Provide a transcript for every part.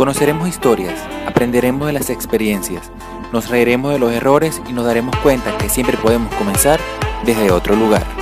Conoceremos historias, aprenderemos de las experiencias, nos reiremos de los errores y nos daremos cuenta que siempre podemos comenzar desde otro lugar.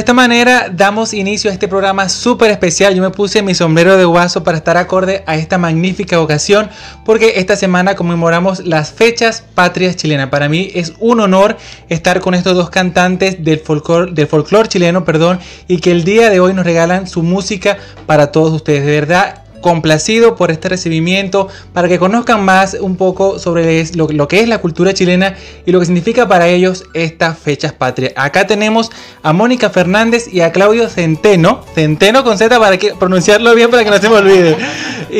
Esta manera damos inicio a este programa súper especial. Yo me puse mi sombrero de guaso para estar acorde a esta magnífica ocasión porque esta semana conmemoramos las fechas patrias chilenas. Para mí es un honor estar con estos dos cantantes del folclore, chileno, perdón, y que el día de hoy nos regalan su música para todos ustedes. De verdad, complacido por este recibimiento, para que conozcan más un poco sobre lo, que es la cultura chilena y lo que significa para ellos estas fechas patrias. Acá tenemos a Mónica Fernández y a Claudio Centeno, Centeno con Z para que, pronunciarlo bien para que no se me olvide. Y,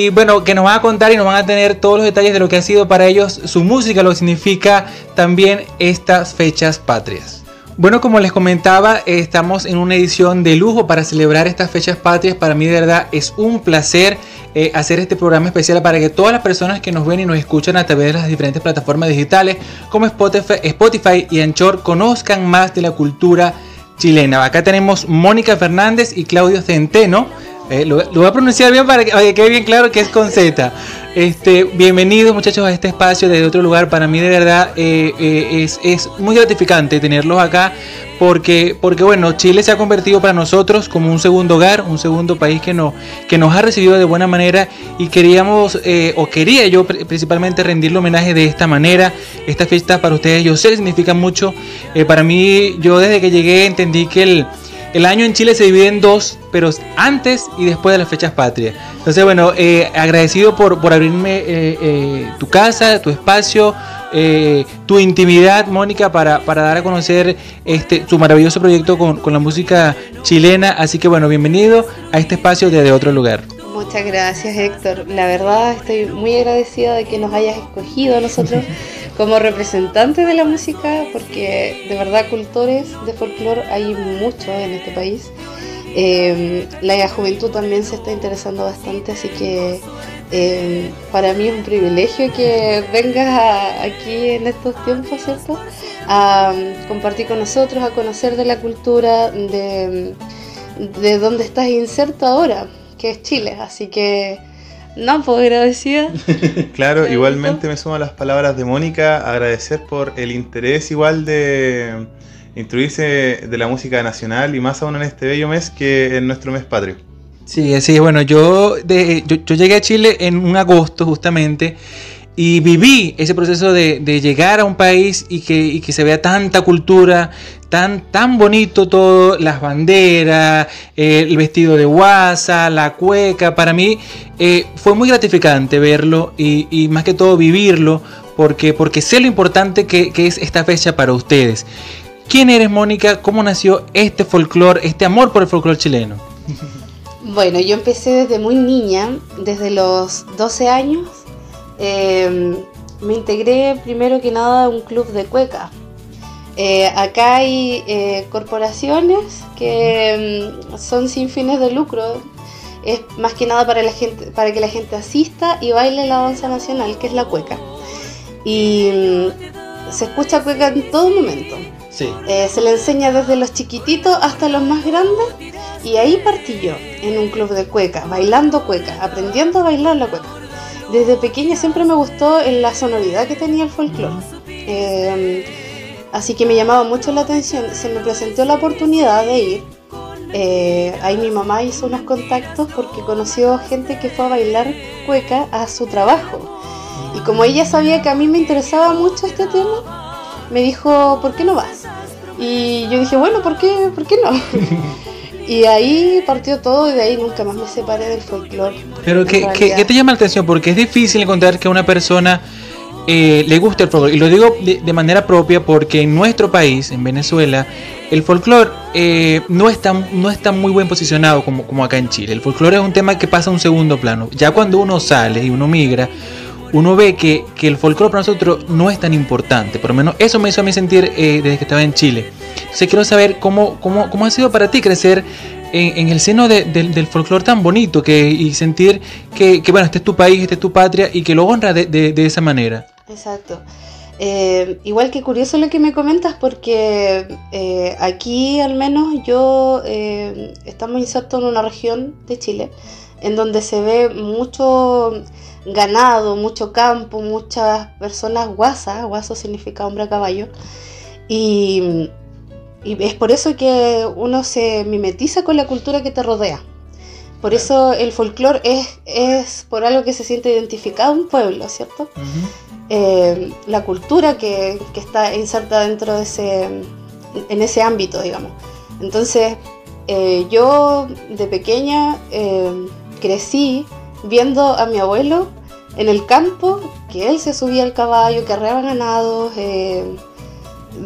y, bueno, que nos van a contar y nos van a tener todos los detalles de lo que ha sido para ellos su música, lo que significa también estas fechas patrias. Bueno, como les comentaba, estamos en una edición de lujo para celebrar estas fechas patrias. Para mí de verdad es un placer eh, hacer este programa especial para que todas las personas que nos ven y nos escuchan a través de las diferentes plataformas digitales como Spotify, Spotify y Anchor conozcan más de la cultura chilena. Acá tenemos Mónica Fernández y Claudio Centeno. Eh, lo, voy a pronunciar bien para que, quede bien claro que es con Z. Este, bienvenidos muchachos a este espacio desde otro lugar. Para mí de verdad eh, eh, es, muy gratificante tenerlos acá porque, porque bueno, Chile se ha convertido para nosotros como un segundo hogar, un segundo país que, no, que nos ha recibido de buena manera y queríamos, o quería yo principalmente rendirle homenaje de esta manera. Esta fiesta para ustedes yo sé que significa mucho. para mí, yo desde que llegué entendí que el el año en Chile se divide en dos, pero antes y después de las fechas patrias. Entonces, bueno, eh, agradecido por, por abrirme eh, eh, tu casa, tu espacio, tu intimidad, Mónica, para, para, dar a conocer este, tu maravilloso proyecto con, con, la música chilena. Así que, bueno, bienvenido a este espacio desde otro lugar. Muchas gracias, Héctor. La verdad, estoy muy agradecida de que nos hayas escogido a nosotros. como representante de la música, porque de verdad cultores de folclore hay muchos en este país. Eh, la juventud también se está interesando bastante, así que eh, para mí es un privilegio que vengas aquí en estos tiempos, ¿cierto? A compartir con nosotros, a conocer de la cultura, de, de dónde estás inserto ahora, que es Chile. Así que no, pues agradecida. claro, igualmente me sumo a las palabras de Mónica, agradecer por el interés igual de instruirse de la música nacional y más aún en este bello mes que en nuestro mes patrio. Sí, sí, bueno, yo, de, yo, yo llegué a Chile en un agosto justamente y viví ese proceso de, llegar a un país y que, que, se vea tanta cultura, tan, tan bonito todo, las banderas, eh, el vestido de guasa, la cueca. Para mí eh, fue muy gratificante verlo y, más que todo vivirlo porque, porque sé lo importante que, que es esta fecha para ustedes. ¿Quién eres, Mónica? ¿Cómo nació este folclore, este amor por el folclore chileno? Bueno, yo empecé desde muy niña, desde los 12 años Em, me integré primero que nada a un club de cueca. Eh, acá hay eh, corporaciones que em, son sin fines de lucro. Es más que nada para, la gente, para que la gente asista y baile la danza nacional, que es la cueca. Y em, se escucha cueca en todo momento. Eh, se le enseña desde los chiquititos hasta los más grandes. Y ahí partí yo, en un club de cueca, bailando cueca, aprendiendo a bailar la cueca desde pequeña siempre me gustó la sonoridad que tenía el folclore. Así que me llamaba mucho la atención. Se me presentó la oportunidad de ir. Eh, ahí mi mamá hizo unos contactos porque conoció gente que fue a bailar cueca a su trabajo. Y como ella sabía que a mí me interesaba mucho este tema, me dijo, ¿por qué no vas? Y yo dije, bueno, ¿por qué, ¿por qué no? y ahí partió todo y de ahí nunca más me separé del folclore. Pero ¿qué, ¿qué, te llama la atención? Porque es difícil encontrar que una persona eh, le guste el folclore. Y lo digo de, manera propia porque en nuestro país, en Venezuela, el folclore eh, no, está, no está muy buen posicionado como, como acá en Chile. El folclore es un tema que pasa a un segundo plano. Ya cuando uno sale y uno migra, uno ve que, el folclore para nosotros no es tan importante. Por lo menos eso me hizo a mí sentir eh, desde que estaba en Chile. Entonces quiero saber cómo, cómo, cómo ha sido para ti crecer en, el seno del folclore tan bonito que, y sentir que, bueno, este es tu país, este es tu patria y que lo honra de, esa manera. Exacto. Eh, igual que curioso lo que me comentas porque eh, aquí al menos yo estamos insertos en una región de Chile en donde se ve mucho ganado, mucho campo, muchas personas guasas, guaso significa hombre a caballo, y, es por eso que uno se mimetiza con la cultura que te rodea. Por eso el folclore es, es por algo que se siente identificado un pueblo, ¿cierto? Eh, la cultura que, está inserta dentro de ese, en ese ámbito, digamos. Entonces, eh, yo de pequeña eh, crecí viendo a mi abuelo en el campo, que él se subía al caballo, que arreaba ganado, eh,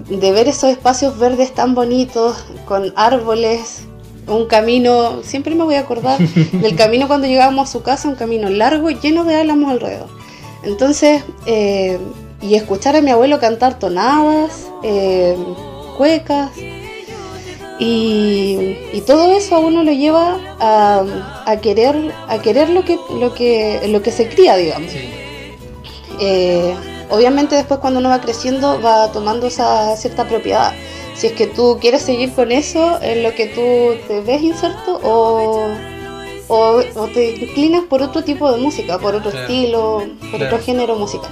de ver esos espacios verdes tan bonitos, con árboles, un camino, siempre me voy a acordar del camino cuando llegábamos a su casa, un camino largo lleno de álamos alrededor. Entonces, eh, y escuchar a mi abuelo cantar tonadas, eh, cuecas, y, todo eso a uno lo lleva a, querer, a querer lo que, lo que, lo que se cría, digamos. Eh, obviamente después cuando uno va creciendo va tomando esa cierta propiedad. Si es que tú quieres seguir con eso en lo que tú te ves inserto o, o, te inclinas por otro tipo de música, por otro estilo, por otro género musical.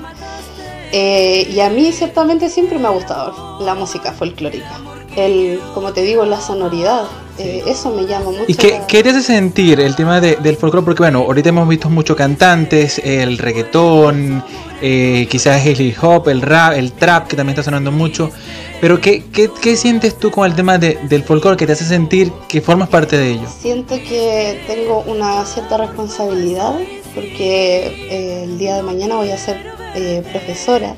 Eh, y a mí ciertamente siempre me ha gustado la música folclórica el, como te digo, la sonoridad. Eh, eso me llama mucho. ¿Y qué, te hace sentir el tema del folclore? Porque bueno, ahorita hemos visto muchos cantantes, el reggaetón, eh, quizás el hip hop, el rap, el trap, que también está sonando mucho. Pero ¿qué, qué, sientes tú con el tema del folclore que te hace sentir que formas parte de ello? Siento que tengo una cierta responsabilidad porque eh, el día de mañana voy a ser profesora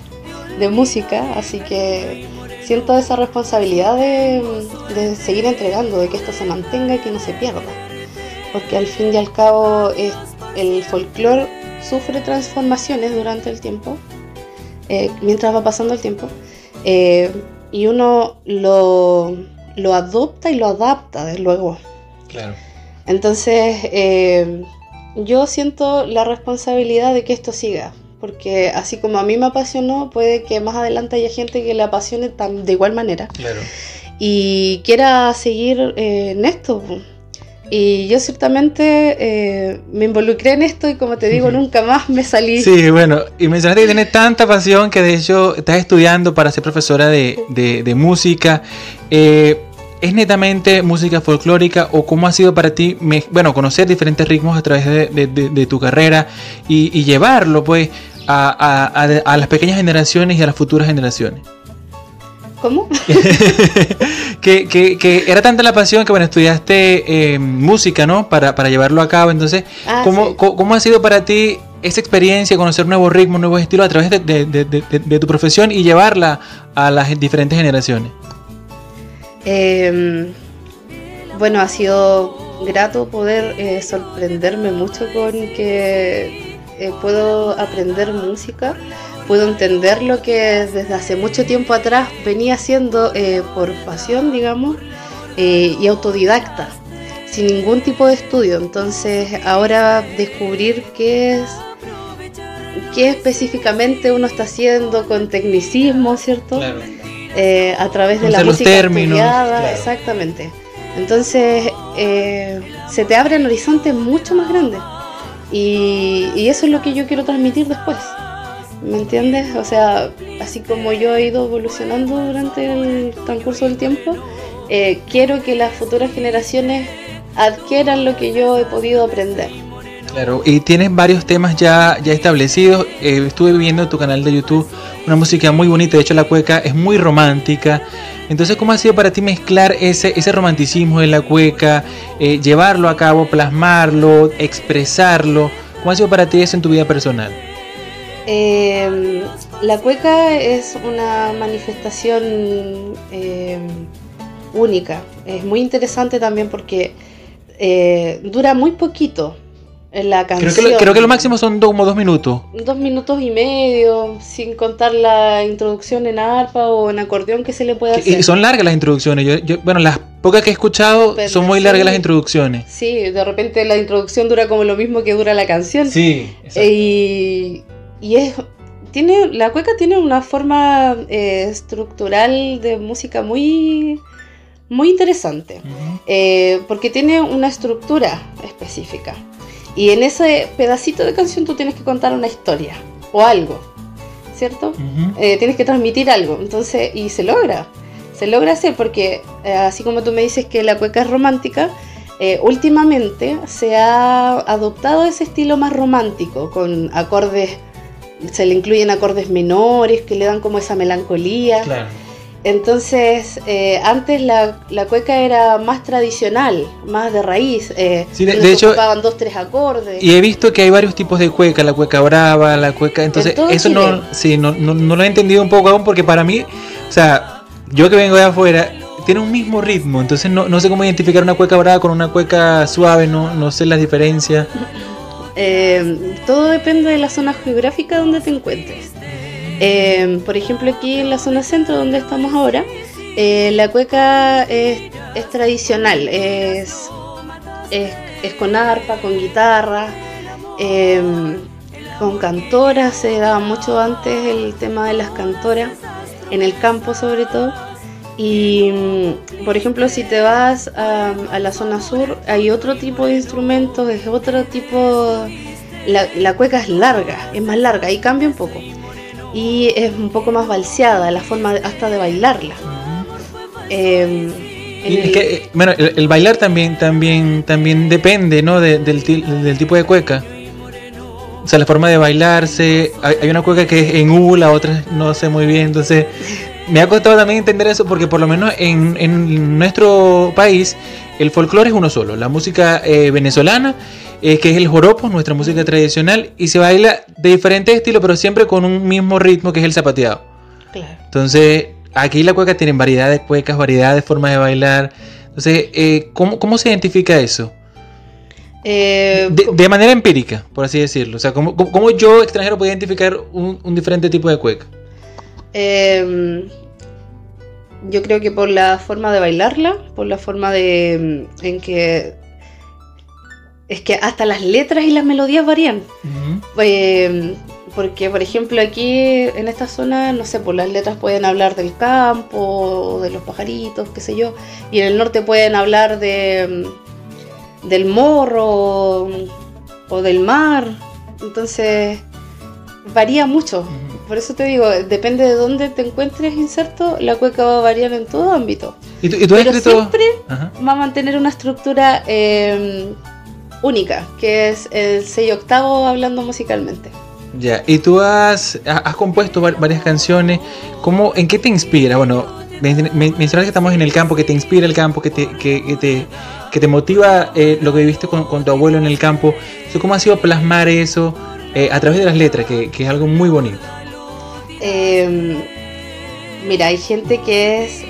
de música, así que siento esa responsabilidad de, seguir entregando, de que esto se mantenga y que no se pierda. Porque al fin y al cabo el folclore sufre transformaciones durante el tiempo, eh, mientras va pasando el tiempo, eh, y uno lo, lo, adopta y lo adapta, desde luego. Claro. Entonces, eh, yo siento la responsabilidad de que esto siga, porque así como a mí me apasionó, puede que más adelante haya gente que le apasione tan, de igual manera. Claro. Y quiera seguir eh, en esto. Y yo ciertamente eh, me involucré en esto y como te digo, nunca más me salí. Sí, bueno, y mencionaste que tienes tanta pasión que de hecho estás estudiando para ser profesora de, de, música. Eh, ¿Es netamente música folclórica o cómo ha sido para ti, bueno, conocer diferentes ritmos a través de, tu carrera y, llevarlo pues a, las pequeñas generaciones y a las futuras generaciones? ¿Cómo? que, era tanta la pasión que, bueno, estudiaste eh, música, ¿no? Para, llevarlo a cabo. Entonces, ah, ¿cómo, ha sido para ti esa experiencia, conocer nuevos ritmos, nuevos estilos a través de tu profesión y llevarla a las diferentes generaciones? Em, bueno, ha sido grato poder eh, sorprenderme mucho con que eh, puedo aprender música, puedo entender lo que desde hace mucho tiempo atrás venía haciendo eh, por pasión, digamos, y autodidacta, sin ningún tipo de estudio. Entonces ahora descubrir qué es qué específicamente uno está haciendo con tecnicismo, ¿cierto? Eh, a través de la música términos, exactamente. Entonces eh, se te abren horizontes mucho más grandes y, y, eso es lo que yo quiero transmitir después. ¿Me entiendes? O sea, así como yo he ido evolucionando durante el transcurso del tiempo, eh, quiero que las futuras generaciones adquieran lo que yo he podido aprender. Claro, y tienes varios temas ya, ya establecidos. estuve viendo tu canal de YouTube una música muy bonita, de hecho la cueca es muy romántica. Entonces, ¿cómo ha sido para ti mezclar ese, ese romanticismo de la cueca, eh, llevarlo a cabo, plasmarlo, expresarlo? ¿Cómo ha sido para ti eso en tu vida personal? Eh, la cueca es una manifestación eh, única. Es muy interesante también porque eh, dura muy poquito la canción. Creo que, lo, creo que lo máximo son dos, como dos minutos. Dos minutos y medio, sin contar la introducción en arpa o en acordeón que se le puede hacer. Y son largas las introducciones. Yo, yo, bueno, las pocas que he escuchado Depende, son muy sí. largas las introducciones. Sí, de repente la introducción dura como lo mismo que dura la canción. Sí, Eh, y, y es tiene la cueca tiene una forma eh, estructural de música muy muy interesante eh, porque tiene una estructura específica y en ese pedacito de canción tú tienes que contar una historia o algo cierto. Eh, tienes que transmitir algo entonces y se logra se logra hacer porque eh, así como tú me dices que la cueca es romántica eh, últimamente se ha adoptado ese estilo más romántico con acordes se le incluyen acordes menores que le dan como esa melancolía Claro. Entonces eh, antes la, la cueca era más tradicional más de raíz eh, Sí, de- hecho- ocupaban dos tres acordes Y he visto que hay varios tipos de cueca, la cueca brava, la cueca... Entonces, eso Chile. no, sí, no, no, no lo he entendido un poco aún porque para mí, o sea, yo que vengo de afuera, tiene un mismo ritmo, entonces no, no sé cómo identificar una cueca brava con una cueca suave, no, no sé las diferencias. Eh, todo depende de la zona geográfica donde te encuentres. Eh, por ejemplo, aquí en la zona centro donde estamos ahora, eh, la cueca es, tradicional, es, es, es con arpa, con guitarra, eh, con cantoras, se daba mucho antes el tema de las cantoras, en el campo sobre todo. Y, mm, por ejemplo, si te vas a, a la zona sur, hay otro tipo de instrumentos, es otro tipo... La, la cueca es larga, es más larga y cambia un poco. Y es un poco más balseada, la forma de- hasta de bailarla. Eh, es que, eh, bueno, el, el bailar también, también, también depende, ¿no? De- del, ti- del tipo de cueca. O sea, la forma de bailarse. Hay, hay una cueca que es en U, la otra no sé muy bien. Entonces, me ha costado también entender eso porque por lo menos en, en nuestro país el folclore es uno solo. La música eh, venezolana, eh, que es el joropo, nuestra música tradicional, y se baila de diferentes estilos, pero siempre con un mismo ritmo que es el zapateado. claro. Entonces, aquí la cueca tienen variedad de cuecas, variedad de formas de bailar. Entonces, eh, ¿cómo, cómo se identifica eso? Eh, De, de manera empírica, por así decirlo. O sea, ¿cómo, cómo- yo, extranjero, podía identificar un, un diferente tipo de cueca? Eh, yo creo que por la forma de bailarla, por la forma de mm, en que es que hasta las letras y las melodías varían. Eh, porque, por ejemplo, aquí en esta zona, no sé, pues las letras pueden hablar del campo, de los pajaritos, qué sé yo, y en el norte pueden hablar de mm, del morro mm, o del mar. Entonces, varía mucho. Por eso te digo, depende de dónde te encuentres inserto, la cueca va a variar en todo ámbito. ¿Y tú, y tú Pero escrito...? siempre Ajá. va a mantener una estructura eh, única, que es el 6 octavo hablando musicalmente. Ya, y tú has, ha- has compuesto va- varias canciones. ¿Cómo, ¿En qué te inspira? Bueno, men- men- mencionas que estamos en el campo, que te inspira el campo, que te, que, que te, que te motiva eh, lo que viviste con, con tu abuelo en el campo. Entonces, ¿Cómo ha sido plasmar eso eh, a través de las letras, que, que es algo muy bonito? Eh, mira, hay gente que es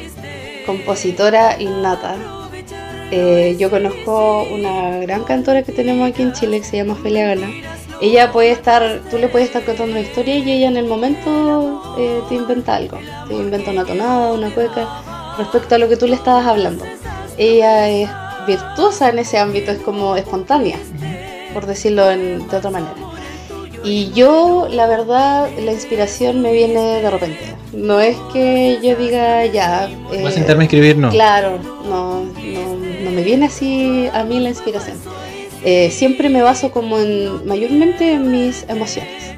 compositora innata. Eh, yo conozco una gran cantora que tenemos aquí en Chile que se llama Felia Gana. Ella puede estar, tú le puedes estar contando una historia y ella en el momento eh, te inventa algo. Te inventa una tonada, una cueca, respecto a lo que tú le estabas hablando. Ella es virtuosa en ese ámbito, es como espontánea, por decirlo de otra manera. Y yo, la verdad, la inspiración me viene de repente. No es que yo diga ya. ¿Vas a eh, sentarme a escribir? No. Claro, no, no, no me viene así a mí la inspiración. Eh, siempre me baso como en, mayormente en mis emociones.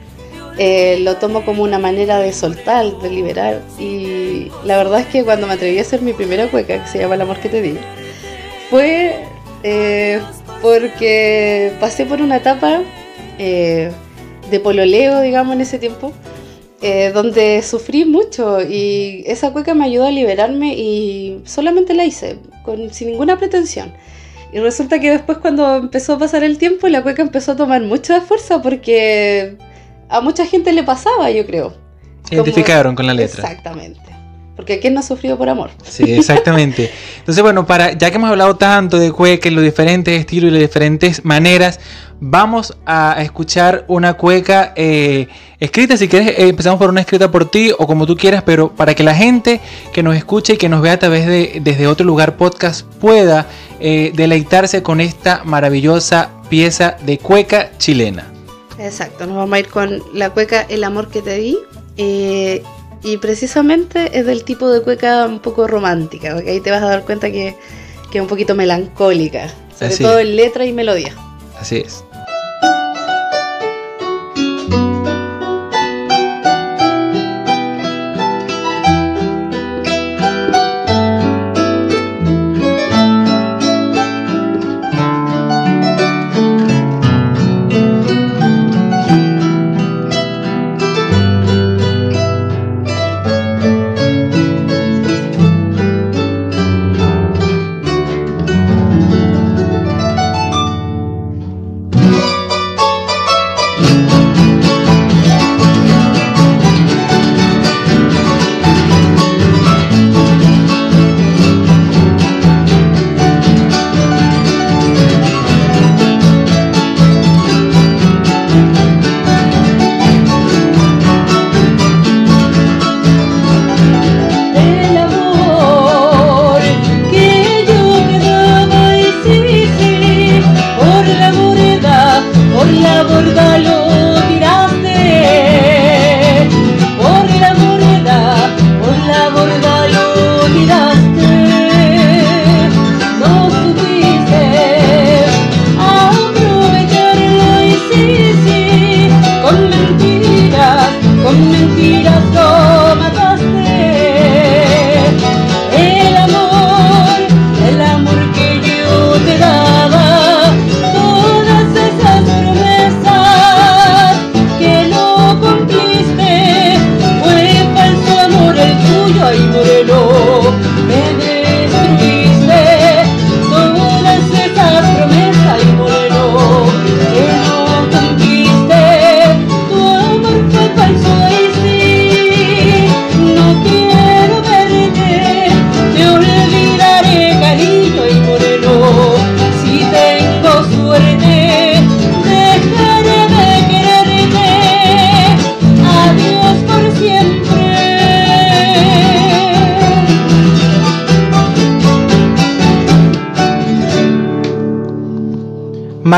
Eh, lo tomo como una manera de soltar, de liberar. Y la verdad es que cuando me atreví a hacer mi primera cueca, que se llama El amor que te di, fue eh, porque pasé por una etapa eh, de pololeo, digamos, en ese tiempo. eh, donde sufrí mucho y esa cueca me ayudó a liberarme y solamente la hice, con, sin ninguna pretensión. Y resulta que después cuando empezó a pasar el tiempo, la cueca empezó a tomar mucha fuerza porque a mucha gente le pasaba, yo creo. Identificaron con la letra. Exactamente. Porque ¿quién no ha sufrido por amor? Sí, exactamente. Entonces, bueno, para, ya que hemos hablado tanto de cueca y los diferentes estilos y las diferentes maneras, vamos a escuchar una cueca eh, escrita. Si quieres, eh, empezamos por una escrita por ti o como tú quieras, pero para que la gente que nos escuche y que nos vea a través de desde otro lugar podcast pueda eh, deleitarse con esta maravillosa pieza de cueca chilena. Exacto, nos vamos a ir con la cueca El amor que te di. Y precisamente es del tipo de cueca un poco romántica, porque ahí te vas a dar cuenta que, que es un poquito melancólica, sobre todo en letra y melodía. Así es.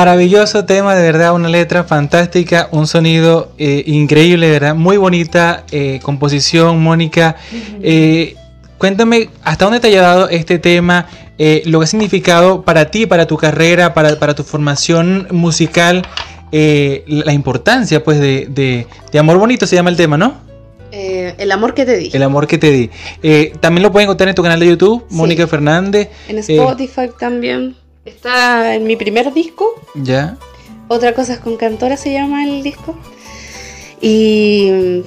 Maravilloso tema, de verdad, una letra fantástica, un sonido eh, increíble, de verdad, muy bonita eh, composición, Mónica. Eh, cuéntame, ¿hasta dónde te ha llevado este tema? lo que ha significado para ti, para tu carrera, para, para tu formación musical, la importancia pues de, de, Amor Bonito se llama el tema, ¿no? el amor que te di. El amor que te di. también lo pueden encontrar en tu canal de YouTube, Mónica Fernández. En Spotify también. Está en mi primer disco. Ya. Otra cosa es con Cantora se llama el disco. Y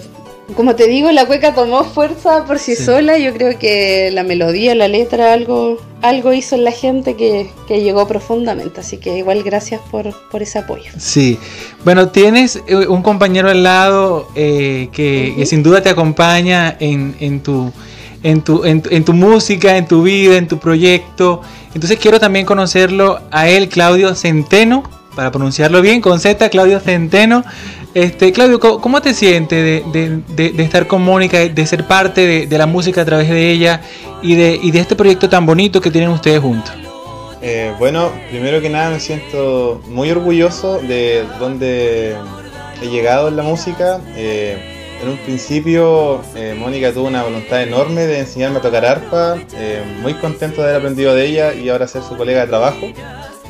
como te digo, la cueca tomó fuerza por sí, sola. Yo creo que la melodía, la letra, algo, algo hizo en la gente que, llegó profundamente. Así que igual gracias por, ese apoyo. Sí. Bueno, tienes eh, un compañero al lado eh, que, sin duda te acompaña en, en tu en tu, en, tu música, en tu vida, en tu proyecto. Entonces quiero también conocerlo a él, Claudio Centeno, para pronunciarlo bien, con Z, Claudio Centeno. Este, Claudio, ¿cómo te sientes de, estar con Mónica, de ser parte de, la música a través de ella y de, de este proyecto tan bonito que tienen ustedes juntos? Eh, bueno, primero que nada me siento muy orgulloso de dónde he llegado en la música. Eh, en un principio, eh, Mónica tuvo una voluntad enorme de enseñarme a tocar arpa, eh, muy contento de haber aprendido de ella y ahora ser su colega de trabajo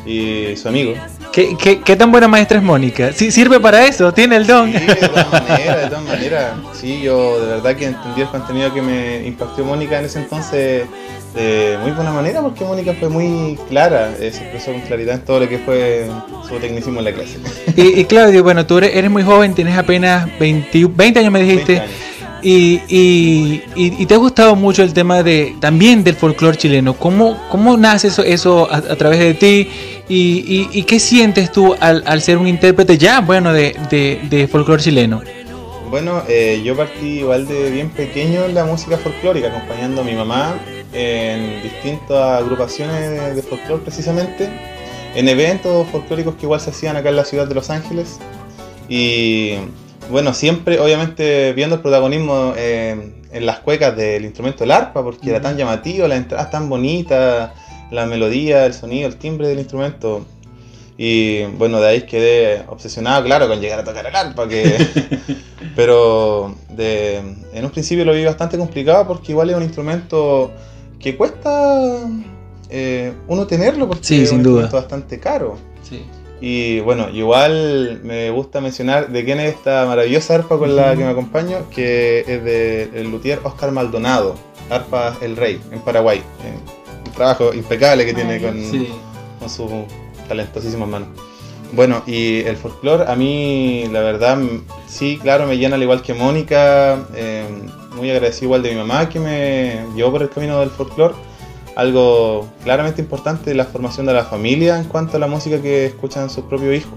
y su amigo. ¿Qué, qué, tan buena maestra es Mónica? ¿Sí, ¿Sirve para eso? ¿Tiene el don? Sí, de todas maneras, de todas maneras. Sí, yo de verdad que entendí el contenido que me impactó Mónica en ese entonces de muy buena manera porque Mónica fue muy clara, eh, se expresó con claridad en todo lo que fue su tecnicismo en la clase. Y, Claudio, bueno, tú eres, muy joven, tienes apenas 20, 20 años me dijiste. Y, y, te ha gustado mucho el tema de también del folclore chileno. ¿Cómo, cómo nace eso, eso a, través de ti? ¿Y, qué sientes tú al, al, ser un intérprete ya, bueno, de, de, de folclore chileno? Bueno, eh, yo partí igual de bien pequeño en la música folclórica, acompañando a mi mamá en distintas agrupaciones de, folclore precisamente, en eventos folclóricos que igual se hacían acá en la ciudad de Los Ángeles. Y bueno, siempre obviamente viendo el protagonismo en las cuecas del instrumento del arpa, porque era tan llamativo, la entrada tan bonita, la melodía, el sonido, el timbre del instrumento. Y bueno, de ahí quedé obsesionado, claro, con llegar a tocar el arpa, que... pero de, en un principio lo vi bastante complicado porque igual es un instrumento que cuesta eh, uno tenerlo porque es un instrumento bastante caro. Y bueno, igual me gusta mencionar de quién es esta maravillosa arpa con la que me acompaño, que es del luthier Oscar Maldonado, Arpa El Rey, en Paraguay. un trabajo impecable que tiene con, con sus talentosísimas manos. Bueno, y el folclore a mí, la verdad, sí, claro, me llena al igual que Mónica. Eh, muy agradecido igual de mi mamá que me llevó por el camino del folclore. Algo claramente importante la formación de la familia en cuanto a la música que escuchan sus propios hijos.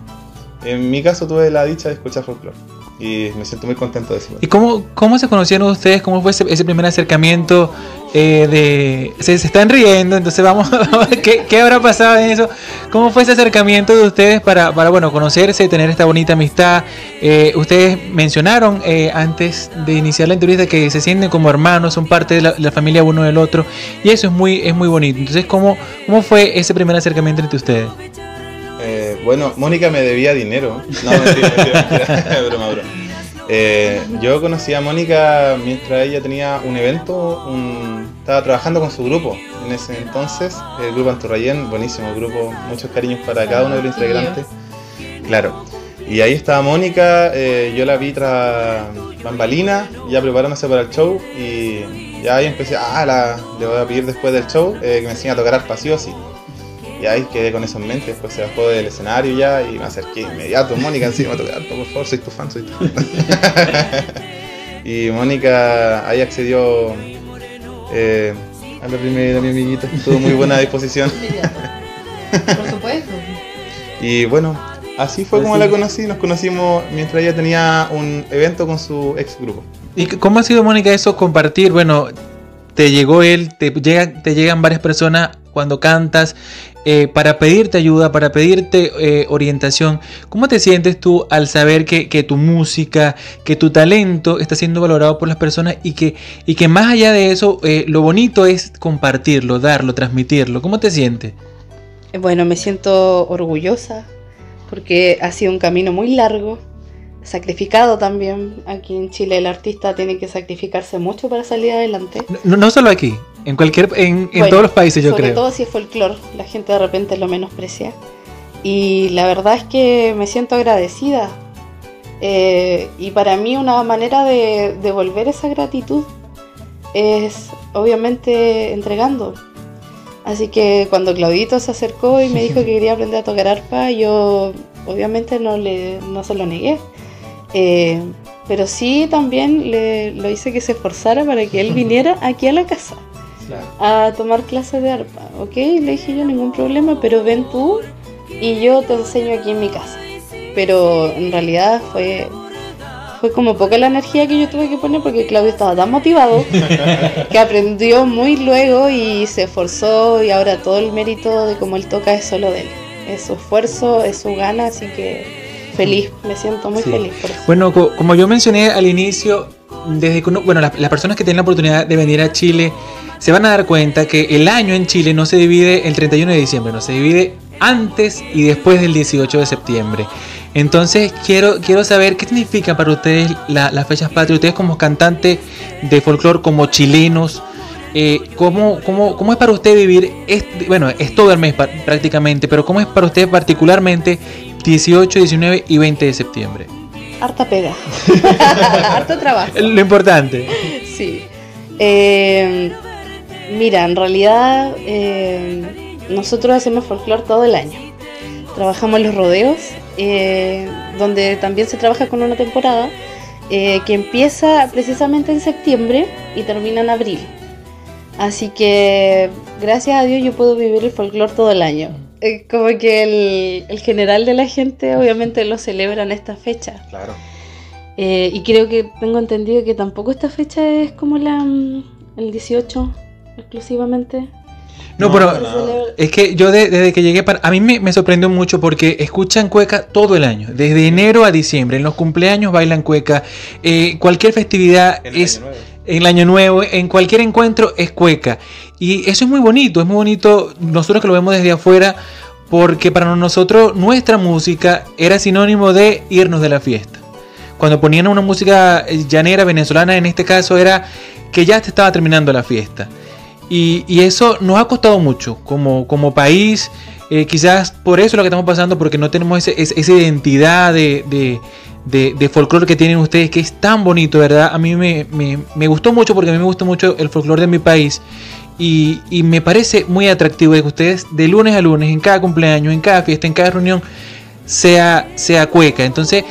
En mi caso tuve la dicha de escuchar folclore y me siento muy contento de eso. ¿Y cómo, cómo se conocieron ustedes? ¿Cómo fue ese, primer acercamiento? Eh, de se, están riendo, entonces vamos, a ver ¿qué, ¿qué, habrá pasado en eso? ¿Cómo fue ese acercamiento de ustedes para, para bueno, conocerse, tener esta bonita amistad? Eh, ustedes mencionaron eh, antes de iniciar la entrevista que se sienten como hermanos, son parte de la, familia uno del otro, y eso es muy, es muy bonito. Entonces, ¿cómo, ¿cómo fue ese primer acercamiento entre ustedes? Bueno, Mónica me debía dinero. No, mentira, mentira, broma, broma. Eh, yo conocí a Mónica mientras ella tenía un evento, estaba trabajando con su grupo en ese entonces, el grupo Anturrayén, buenísimo grupo, muchos cariños para cada uno de los integrantes. Claro. Y ahí estaba Mónica, eh, yo la vi tras bambalina, ya preparándose para el show y ya ahí empecé, ah, la, le voy a pedir después del show eh, que me enseñe a tocar arpa, sí o sí. Y ahí quedé con eso en mente, después se bajó del escenario ya y me acerqué inmediato. Mónica encima, tocar, por favor, soy tu fan, soy tu fan. y Mónica ahí accedió eh, a la primera, mi amiguita, tuvo muy buena disposición. por supuesto. y bueno, así fue como la conocí, nos conocimos mientras ella tenía un evento con su ex grupo. ¿Y cómo ha sido, Mónica, eso compartir? Bueno, te llegó él, te, llega, te llegan varias personas cuando cantas, eh, para pedirte ayuda, para pedirte eh, orientación. ¿Cómo te sientes tú al saber que, tu música, que tu talento está siendo valorado por las personas y que, y que más allá de eso, eh, lo bonito es compartirlo, darlo, transmitirlo? ¿Cómo te sientes? Bueno, me siento orgullosa porque ha sido un camino muy largo, sacrificado también. Aquí en Chile el artista tiene que sacrificarse mucho para salir adelante. No, no solo aquí, en cualquier, en, todos los países yo creo. Sobre todo si es folclore, la gente de repente lo menosprecia. Y la verdad es que me siento agradecida. Eh, y para mí una manera de devolver esa gratitud es obviamente entregando. Así que cuando Claudito se acercó y me dijo que quería aprender a tocar arpa, yo obviamente no, le, no se lo negué. Eh, pero sí también le, lo hice que se esforzara para que él viniera aquí a la casa a tomar clases de arpa. Ok, le dije yo, ningún problema, pero ven tú y yo te enseño aquí en mi casa. Pero en realidad fue, fue como poca la energía que yo tuve que poner porque Claudio estaba tan motivado que aprendió muy luego y se esforzó y ahora todo el mérito de cómo él toca es solo de él. Es su esfuerzo, es su gana, así que feliz, me siento muy feliz por eso. Bueno, como yo mencioné al inicio, desde bueno, las, personas que tienen la oportunidad de venir a Chile se van a dar cuenta que el año en Chile no se divide el 31 de diciembre, no se divide antes y después del 18 de septiembre. Entonces quiero, quiero saber qué significa para ustedes las fechas patrias, ustedes como cantantes de folclore, como chilenos, eh, ¿cómo, cómo, es para usted vivir, este, bueno, es todo el mes prácticamente, pero cómo es para usted particularmente 18, 19 y 20 de septiembre? Harta pega, harto trabajo. Lo importante. Sí. Eh, Mira, en realidad eh, nosotros hacemos folclore todo el año. Trabajamos los rodeos, eh, donde también se trabaja con una temporada eh, que empieza precisamente en septiembre y termina en abril. Así que gracias a Dios yo puedo vivir el folclore todo el año. Como que el, el, general de la gente obviamente lo celebra en esta fecha. Claro. y creo que tengo entendido que tampoco esta fecha es como la mm, el 18 exclusivamente. No, pero es que yo desde que llegué, para, a mí me, sorprendió mucho porque escuchan cueca todo el año, desde enero a diciembre. En los cumpleaños bailan cueca, eh, cualquier festividad es en el año nuevo, en cualquier encuentro es cueca. Y eso es muy bonito, es muy bonito nosotros que lo vemos desde afuera, porque para nosotros nuestra música era sinónimo de irnos de la fiesta. Cuando ponían una música llanera venezolana, en este caso era que ya te estaba terminando la fiesta. Y, eso nos ha costado mucho como, como país. Eh, quizás por eso lo que estamos pasando, porque no tenemos esa identidad de, de, de, folclore que tienen ustedes, que es tan bonito, ¿verdad? A mí me, me, gustó mucho porque a mí me gusta mucho el folclore de mi país. Y, y, me parece muy atractivo de que ustedes de lunes a lunes, en cada cumpleaños, en cada fiesta, en cada reunión, sea, sea cueca. Entonces,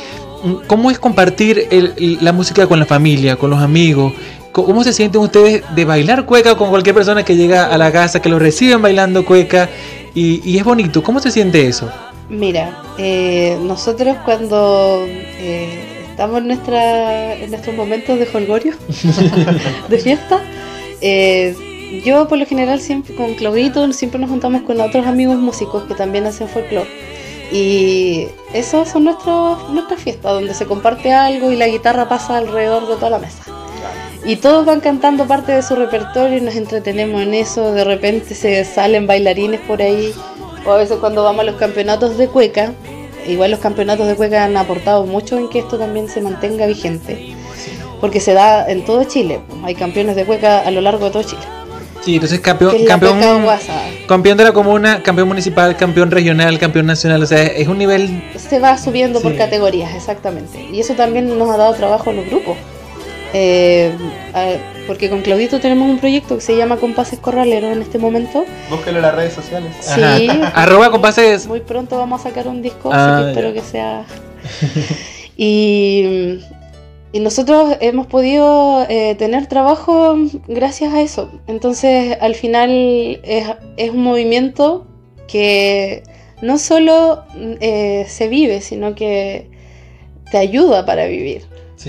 ¿cómo es compartir la música con la familia, con los amigos? ¿Cómo se sienten ustedes de bailar cueca con cualquier persona que llega a la casa, que lo reciben bailando cueca? Y, es bonito. ¿Cómo se siente eso? Mira, eh, nosotros cuando eh, estamos en, nuestra, nuestros momentos de holgorio, de fiesta, eh, yo por lo general siempre con Claudito siempre nos juntamos con otros amigos músicos que también hacen folclore. Y eso son nuestros, nuestras fiestas, donde se comparte algo y la guitarra pasa alrededor de toda la mesa. Y todos van cantando parte de su repertorio y nos entretenemos en eso. De repente se salen bailarines por ahí. O a veces cuando vamos a los campeonatos de cueca, igual los campeonatos de cueca han aportado mucho en que esto también se mantenga vigente. Porque se da en todo Chile. Hay campeones de cueca a lo largo de todo Chile. Sí, entonces campeón, campeón, campeón de la comuna, campeón municipal, campeón regional, campeón nacional, o sea, es un nivel... Se va subiendo por categorías, exactamente. Y eso también nos ha dado trabajo en los grupos. Eh, porque con Claudito tenemos un proyecto que se llama Compases Corraleros en este momento. Búsquelo en las redes sociales. Sí. Arroba Compases. Muy pronto vamos a sacar un disco, ah, espero que sea. y, y, nosotros hemos podido eh, tener trabajo gracias a eso. Entonces, al final es, es un movimiento que no solo eh, se vive, sino que te ayuda para vivir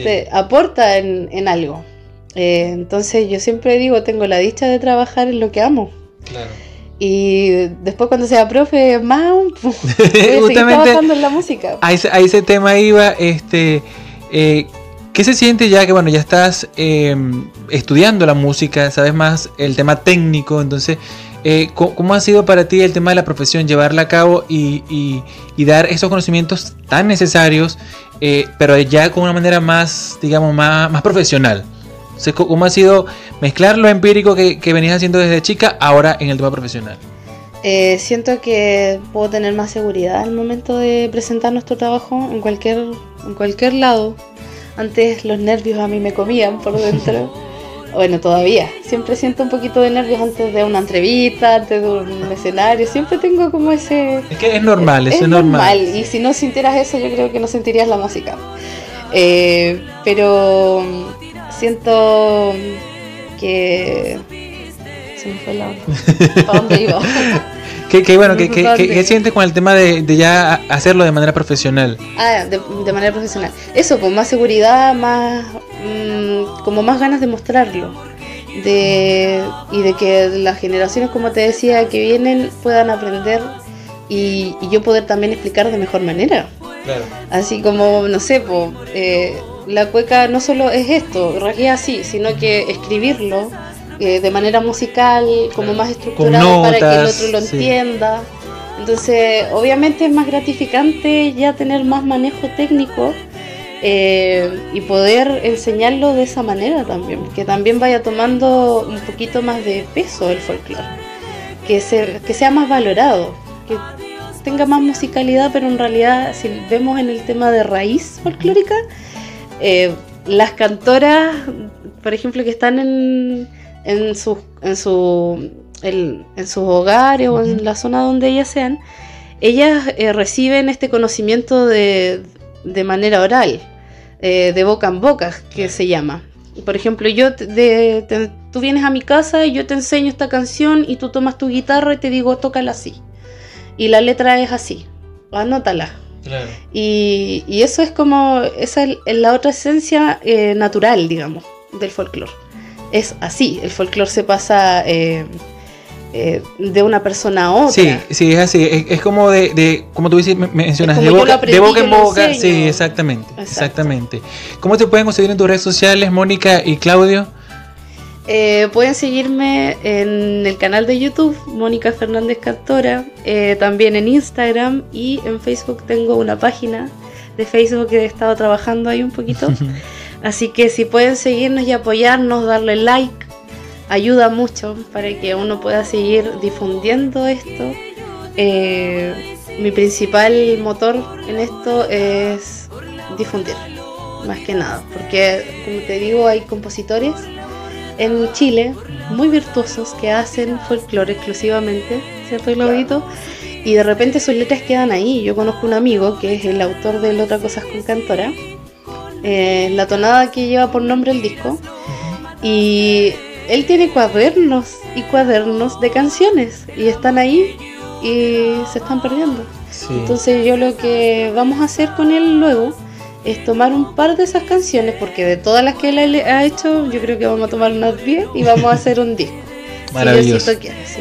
te aporta en, algo. Eh, entonces yo siempre digo, tengo la dicha de trabajar en lo que amo. Claro. Y después cuando sea profe, más voy trabajando en la música. A ese, tema iba, este, eh, ¿qué se siente ya que bueno ya estás em, estudiando la música, sabes más el tema técnico, entonces eh, ¿cómo ha sido para ti el tema de la profesión, llevarla a cabo y, dar esos conocimientos tan necesarios, eh, pero ya con una manera más, digamos, más, más profesional? ¿Cómo ha sido mezclar lo empírico que, venías haciendo desde chica ahora en el tema profesional? Eh, siento que puedo tener más seguridad al momento de presentar nuestro trabajo en cualquier, en cualquier lado. Antes los nervios a mí me comían por dentro. Bueno, todavía. Siempre siento un poquito de nervios antes de una entrevista, antes de un escenario. Siempre tengo como ese... Es que es normal, eso es, normal. Y si no sintieras eso, yo creo que no sentirías la música. Eh, pero siento que... Se me fue la... ¿Para dónde iba? ¿Qué, bueno, ¿qué, sientes con el tema de, ya hacerlo de manera profesional? Ah, de, manera profesional. Eso, con más seguridad, más mm, como más ganas de mostrarlo. De, y de que las generaciones, como te decía, que vienen puedan aprender y, yo poder también explicar de mejor manera. Claro. Así como, no sé, eh, la cueca no solo es esto, realidad así, sino que escribirlo eh, de manera musical, como más estructurada para que el otro lo entienda. Entonces, obviamente es más gratificante ya tener más manejo técnico eh, y poder enseñarlo de esa manera también, que también vaya tomando un poquito más de peso el folclore, que, que sea más valorado, que tenga más musicalidad, pero en realidad si vemos en el tema de raíz folclórica, eh, las cantoras, por ejemplo, que están en, en, su, en, su, en sus hogares o en la zona donde ellas sean, ellas eh, reciben este conocimiento de, de manera oral, eh, de boca en boca, que se llama. Por ejemplo, yo de, tú vienes a mi casa y yo te enseño esta canción y tú tomas tu guitarra y te digo, tócala así. Y la letra es así, anótala. Y, y, eso es como, esa es la otra esencia eh, natural, digamos, del folclore. Es así, el folclore se pasa eh, eh, de una persona a otra. Sí, sí, es así. Es, como de, como tú mencionas, de boca, de boca en boca. Sí, exactamente. Exactamente. ¿Cómo te pueden conseguir en tus redes sociales, Mónica y Claudio? Eh, pueden seguirme en el canal de YouTube, Mónica Fernández Cantora, eh, también en Instagram y en Facebook tengo una página de Facebook que he estado trabajando ahí un poquito. Así que si pueden seguirnos y apoyarnos, darle like, ayuda mucho para que uno pueda seguir difundiendo esto. Eh, mi principal motor en esto es difundir, más que nada, porque como te digo, hay compositores en Chile muy virtuosos que hacen folclore exclusivamente, ¿cierto, Claudito? Y de repente sus letras quedan ahí. Yo conozco un amigo que es el autor de Otra Cosas con Cantora, eh, la tonada que lleva por nombre el disco, y él tiene cuadernos y cuadernos de canciones y están ahí y se están perdiendo. Entonces yo lo que vamos a hacer con él luego es tomar un par de esas canciones, porque de todas las que él ha hecho, yo creo que vamos a tomar unas 10 y vamos a hacer un disco. Maravilloso.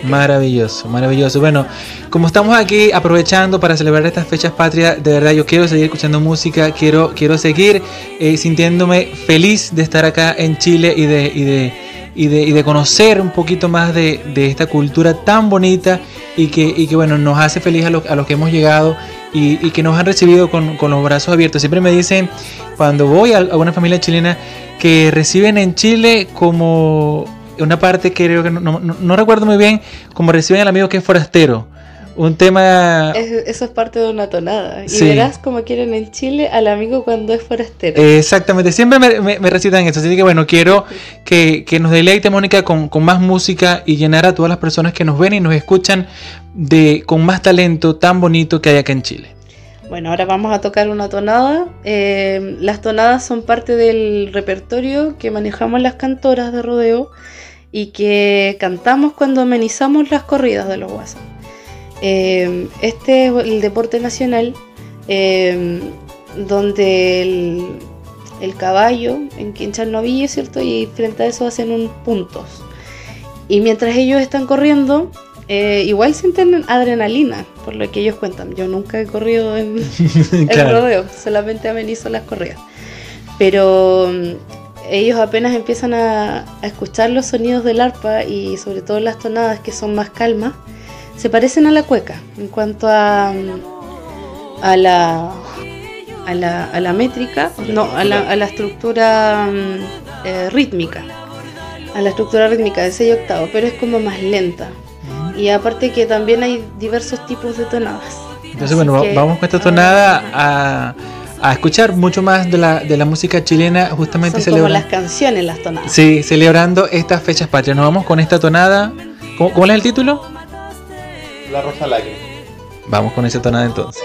maravilloso, maravilloso. Bueno, como estamos aquí aprovechando para celebrar estas fechas patrias, de verdad yo quiero seguir escuchando música, quiero, quiero seguir eh, sintiéndome feliz de estar acá en Chile y de, y de y de, y de conocer un poquito más de, de, esta cultura tan bonita y que, y que bueno, nos hace feliz a, a los que hemos llegado y, y, que nos han recibido con, con, los brazos abiertos. Siempre me dicen, cuando voy a, una familia chilena, que reciben en Chile como una parte que creo que no, no recuerdo muy bien, como reciben al amigo que es forastero un tema... eso es parte de una tonada. Y verás como quieren en Chile al amigo cuando es forastero. Exactamente, siempre me, recitan eso. Así que bueno, quiero que, nos deleite, Mónica, con, más música y llenar a todas las personas que nos ven y nos escuchan de con más talento tan bonito que hay acá en Chile. Bueno, ahora vamos a tocar una tonada. Eh, las tonadas son parte del repertorio que manejamos las cantoras de rodeo y que cantamos cuando amenizamos las corridas de los guasos. Eh, este es el deporte nacional eh, donde el, caballo en quinchan novillo, ¿cierto? Y frente a eso hacen un puntos. Y mientras ellos están corriendo, eh, igual sienten adrenalina, por lo que ellos cuentan. Yo nunca he corrido en el rodeo, solamente amenizo las corridas. Pero mm, ellos apenas empiezan a, a, escuchar los sonidos del arpa y sobre todo las tonadas que son más calmas, se parecen a la cueca en cuanto a, a, la, a, la, a la métrica, no, a la, a la estructura mm, eh, rítmica, a la estructura rítmica de 6 octavos, pero es como más lenta. Y aparte que también hay diversos tipos de tonadas. Entonces, bueno, vamos con esta tonada a, a, escuchar mucho más de la, de la música chilena, justamente celebrando. las canciones, las tonadas. Sí, celebrando estas fechas patrias. Nos vamos con esta tonada. ¿Cómo, ¿Cuál es el título? La Rosa Lágrima. Vamos con ese tonada entonces.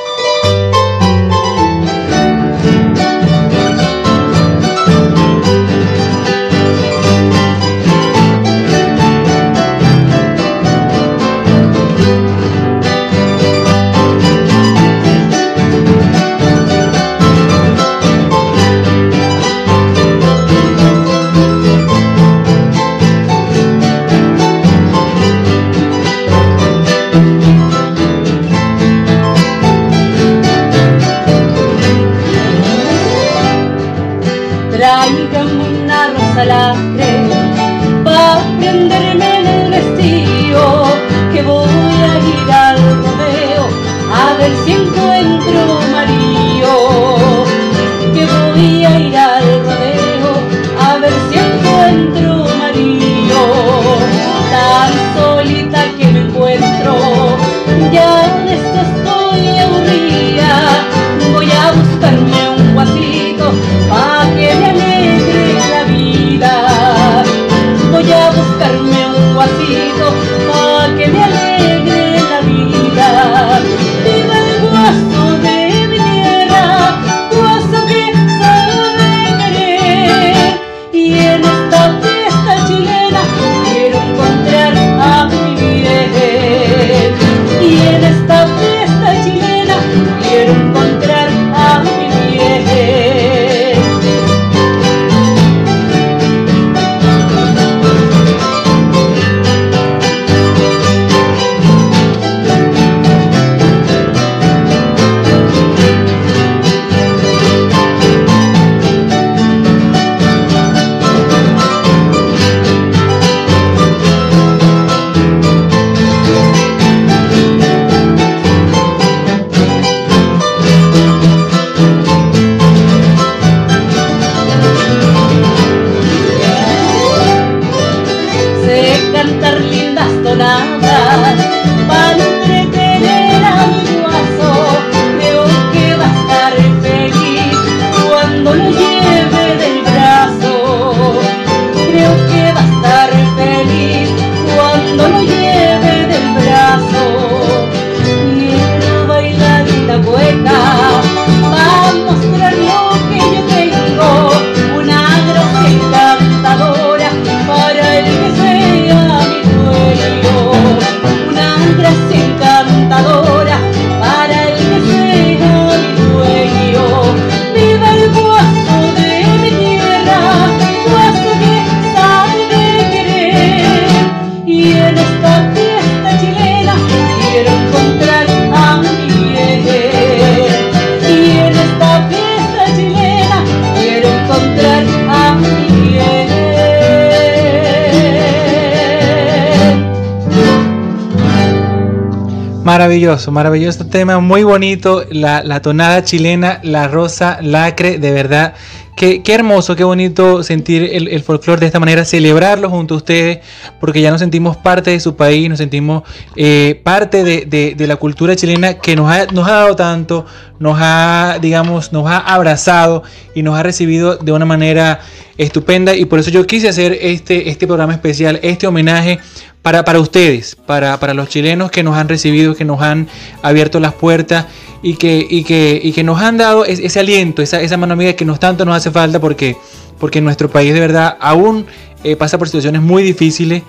Maravilloso, maravilloso tema, muy bonito, la, la tonada chilena, la rosa lacre, de verdad Qué, hermoso, qué bonito sentir el, el folclore de esta manera, celebrarlo junto a ustedes, porque ya nos sentimos parte de su país, nos sentimos eh, parte de, la cultura chilena que nos ha, dado tanto, nos ha, digamos, nos ha abrazado y nos ha recibido de una manera estupenda. Y por eso yo quise hacer este, este programa especial, este homenaje para, ustedes, para los chilenos que nos han recibido, que nos han abierto las puertas y que, y que, y que nos han dado ese, aliento, esa, esa mano amiga que nos tanto nos hace falta porque, porque nuestro país de verdad aún eh, pasa por situaciones muy difíciles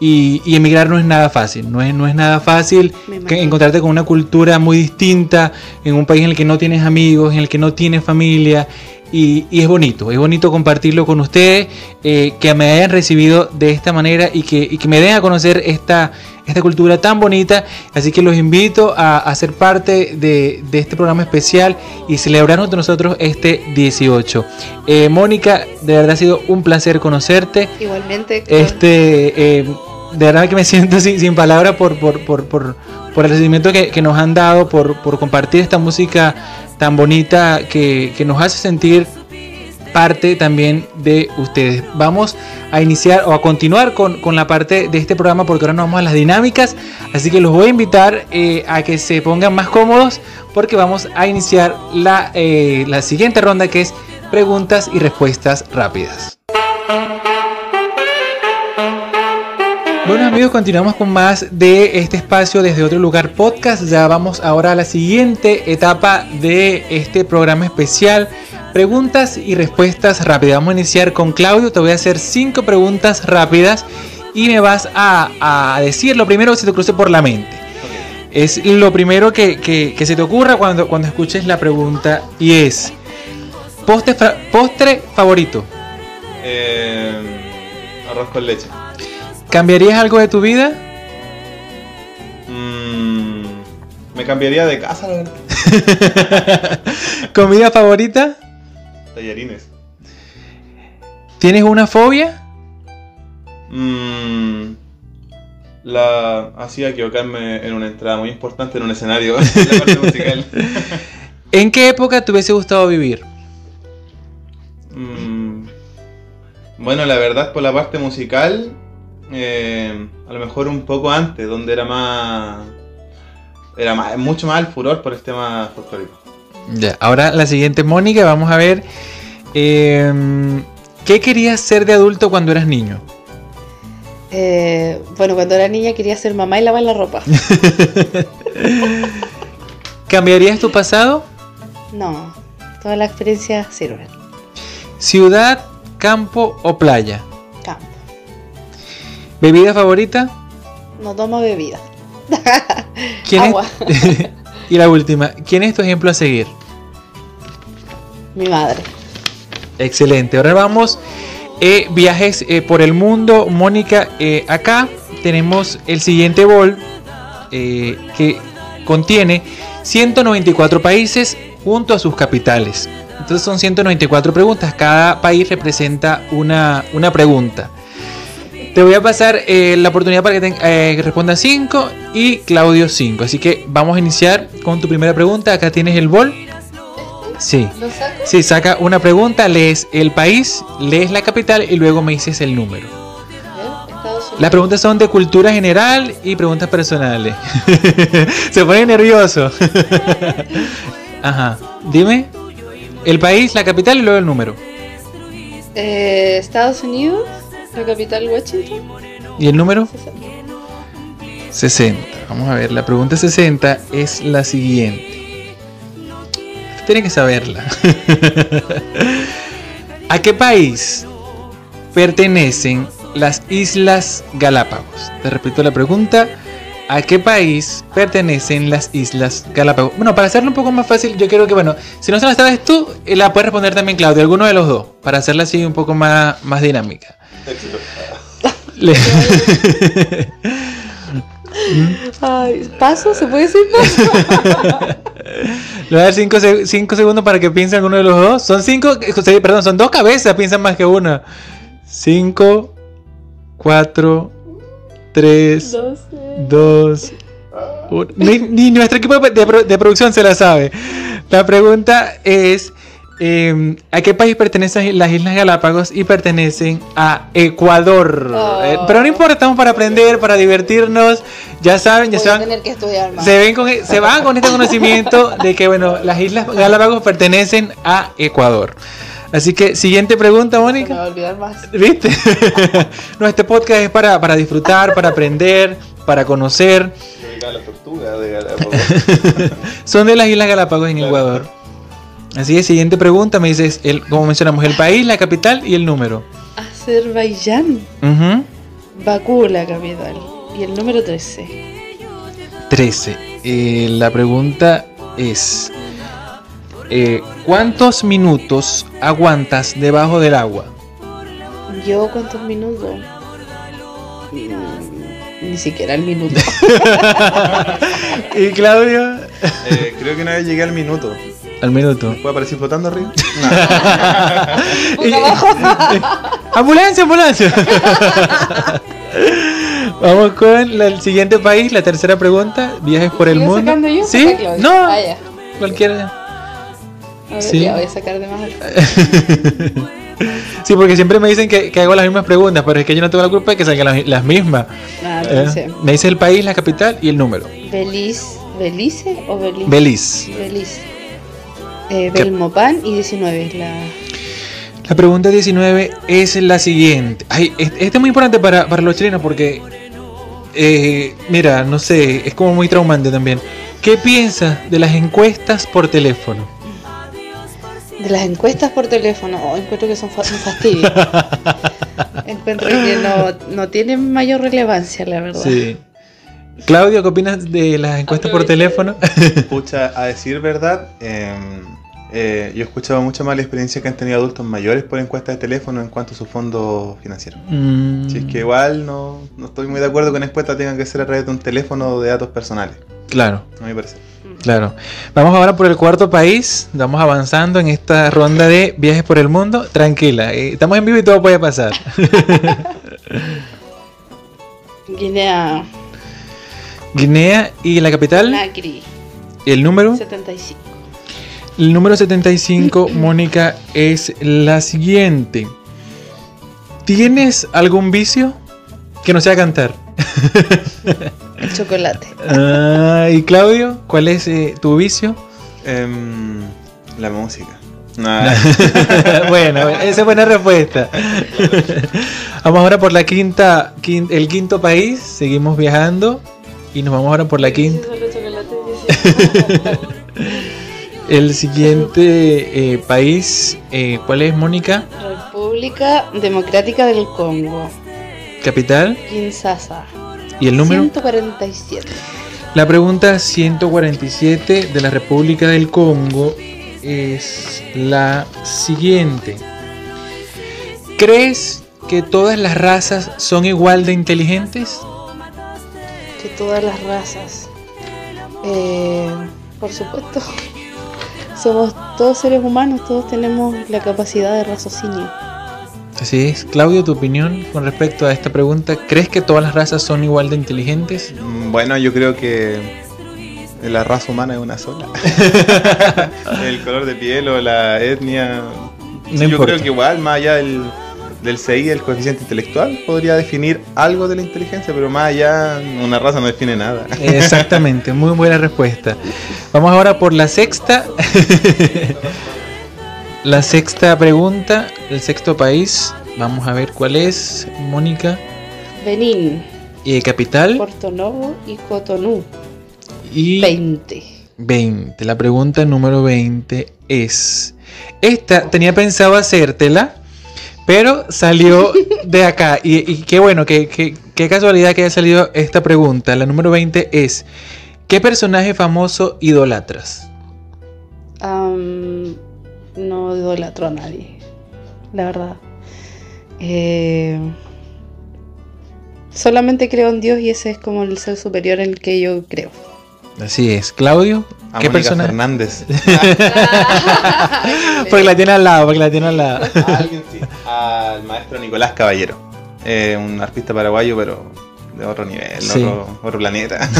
y, emigrar no es nada fácil, no es, no es nada fácil encontrarte con una cultura muy distinta en un país en el que no tienes amigos, en el que no tienes familia y, es bonito, es bonito compartirlo con ustedes, eh, que me hayan recibido de esta manera y que, y que me den a conocer esta, esta cultura tan bonita. Así que los invito a, ser parte de, este programa especial y celebrar junto nosotros este 18. Eh, Mónica, de verdad ha sido un placer conocerte. Igualmente. Este, eh, de verdad que me siento sin, sin palabras por, por, por, por, el recibimiento que, nos han dado, por, por compartir esta música tan bonita que, nos hace sentir parte también de ustedes. Vamos a iniciar o a continuar con, la parte de este programa porque ahora nos vamos a las dinámicas. Así que los voy a invitar eh, a que se pongan más cómodos porque vamos a iniciar la, eh, la siguiente ronda que es preguntas y respuestas rápidas. Bueno amigos, continuamos con más de este espacio desde otro lugar podcast. Ya vamos ahora a la siguiente etapa de este programa especial Preguntas y respuestas rápidas. Vamos a iniciar con Claudio. Te voy a hacer cinco preguntas rápidas y me vas a, decir lo primero que se te cruce por la mente. Es lo primero que, se te ocurra cuando, cuando escuches la pregunta y es, postre, postre favorito. Eh, arroz con leche. ¿Cambiarías algo de tu vida? Mm, me cambiaría de casa, la verdad. ¿Comida favorita? tallarines. ¿Tienes una fobia? Mmm. La hacía equivocarme en una entrada muy importante en un escenario, en la parte musical. ¿En qué época te hubiese gustado vivir? Mm, bueno, la verdad, por la parte musical, eh, a lo mejor un poco antes, donde era más. Era mucho más el furor por el tema folclórico. Ya, ahora la siguiente, Mónica, vamos a ver. Em, ¿Qué querías ser de adulto cuando eras niño? Eh, bueno, cuando era niña quería ser mamá y lavar la ropa. ¿Cambiarías tu pasado? No, todas las experiencias sirven. ¿Ciudad, campo o playa? ¿Bebida favorita? No tomo bebida. ¿Quién Agua. y la última, ¿quién es tu ejemplo a seguir? Mi madre. Excelente. Ahora vamos eh, viajes eh, por el mundo. Mónica, eh, acá tenemos el siguiente bol que contiene 194 países junto a sus capitales. Entonces son 194 preguntas. Cada país representa una, una pregunta. Te voy a pasar la oportunidad para que, te, respondas 5 y Claudio 5. Así que vamos a iniciar con tu primera pregunta. Acá tienes el bol. Sí. ¿Lo Sí, saca una pregunta, lees el país, lees la capital y luego me dices el número. Las preguntas son de cultura general y preguntas personales. Se pone nervioso. Ajá. Dime. El país, la capital y luego el número. Eh, Estados Unidos, la capital Washington. ¿Y el número? 60. 60. Vamos a ver, la pregunta 60 es la siguiente. Tiene que saberla. ¿A qué país pertenecen las Islas Galápagos? Te repito la pregunta. ¿A qué país pertenecen las Islas Galápagos? Bueno, para hacerlo un poco más fácil, yo quiero que, bueno, si no se la sabes tú, eh, la puedes responder también Claudio, alguno de los dos, para hacerla así un poco más, más dinámica. ¿Paso? ¿Se puede decir paso? Le voy a dar 5 segundos para que piense alguno de los dos. Son 5, perdón, son dos cabezas, piensan más que una. 5, 4, 3, 2, Ni, ni nuestro equipo de, pro- de producción se la sabe. La pregunta es: eh, ¿a qué país pertenecen las Islas Galápagos? Y pertenecen a Ecuador. Oh. Eh, pero no importa, estamos para aprender, para divertirnos. Ya saben, ya Voy se a van. tener que estudiar más. Se, ven con, se van con este conocimiento de que, bueno, las Islas Galápagos pertenecen a Ecuador. Así que, siguiente pregunta, me Mónica. va a olvidar más. ¿Viste? no, este podcast es para, para disfrutar, para aprender, para conocer. La tortuga de Galápagos. Son de las Islas Galápagos en Claro. Ecuador. Así que, siguiente pregunta, me dices, el, como mencionamos, el país, la capital y el número. Azerbaiyán. Ujú. Bakú, la capital. Y el número 13. 13. Eh, la pregunta es, eh, ¿cuántos minutos aguantas debajo del agua? ¿Yo cuántos minutos? Mm, Ni siquiera el minuto. ¿Y Claudio? Eh, creo que una vez llegué al minuto. Al minuto. ¿Puedo aparecer flotando arriba? Y- ambulancia, ambulancia. Vamos con la- el siguiente país, la tercera pregunta. Viajes por el ¿Sigo mundo. yo? ¿Sí? No, Ah, cualquiera. A ver, Sí. ya voy a sacar de más. Sí, porque siempre me dicen que, que hago las mismas preguntas, pero es que yo no tengo la culpa de que salgan las, las mismas. Ah, Eh, me dice el país, la capital y el número. Belice. ¿Belice o Belice? Belice. Belice. Eh, Belmopan y 19 es la. La pregunta 19 es la siguiente. Ay, es- este es muy importante para, para los chilenos porque, eh, mira, no sé, es como muy traumante también. ¿Qué piensas de las encuestas por teléfono? De las encuestas por teléfono, oh, encuentro que son un fastidio. encuentro que no, no tienen mayor relevancia, la verdad. Sí. Claudio, ¿qué opinas de las encuestas por teléfono? Pucha, a decir verdad, eh, eh, yo he escuchado mucha mala experiencia que han tenido adultos mayores por encuestas de teléfono en cuanto a su fondo financiero. Mm, Si es que igual no, no estoy muy de acuerdo con encuestas tengan que ser a través de un teléfono de datos personales, Claro. a mi parecer. Claro. Vamos ahora por el cuarto país. Vamos avanzando en esta ronda de viajes por el mundo. Tranquila, eh, estamos en vivo y todo puede pasar. Guinea Guinea y la capital, Nacri, el número. 75. El número 75, Mónica, es la siguiente. ¿Tienes algún vicio que no sea cantar? El chocolate. Ah, y Claudio, ¿cuál es eh, tu vicio? Em, la música. Nah, bueno, esa es buena respuesta. vamos ahora por la quinta, quin- el quinto país. Seguimos viajando y nos vamos ahora por la quinta. El siguiente eh, país, eh, ¿cuál es, Mónica? República Democrática del Congo. Capital Kinshasa. Y el número. 147. La pregunta 147 de la República del Congo es la siguiente. ¿Crees que todas las razas son igual de inteligentes? Que todas las razas. Eh, por supuesto. Somos todos seres humanos, todos tenemos la capacidad de raciocinio. Así es. Claudio, tu opinión con respecto a esta pregunta. ¿Crees que todas las razas son igual de inteligentes? mm, bueno, yo creo que la raza humana es una sola. el color de piel o la etnia. No yo creo que igual, más allá del, del CI, el coeficiente intelectual, podría definir algo de la inteligencia, pero más allá, una raza no define nada. Exactamente, muy buena respuesta. Vamos ahora por la sexta. la sexta pregunta, el sexto país. Vamos a ver cuál es, Mónica. Benín, Eh, capital Porto Novo y Cotonú. y 20. 20. La pregunta número 20 es... Esta tenía pensado hacértela, pero salió de acá. Y, y qué bueno, qué, qué- qué casualidad que haya salido esta pregunta. La número 20 es... ¿Qué personaje famoso idolatras? No idolatro a nadie, la verdad. Eh, solamente creo en Dios y ese es como el ser superior en el que yo creo. Así es. Claudio, A ¿qué Mónica personaje? Fernández. Porque la tiene al lado, porque la tiene al lado. A alguien sí. Al maestro Nicolás Caballero. Eh, un artista paraguayo, pero de otro nivel, Sí. otro, otro planeta.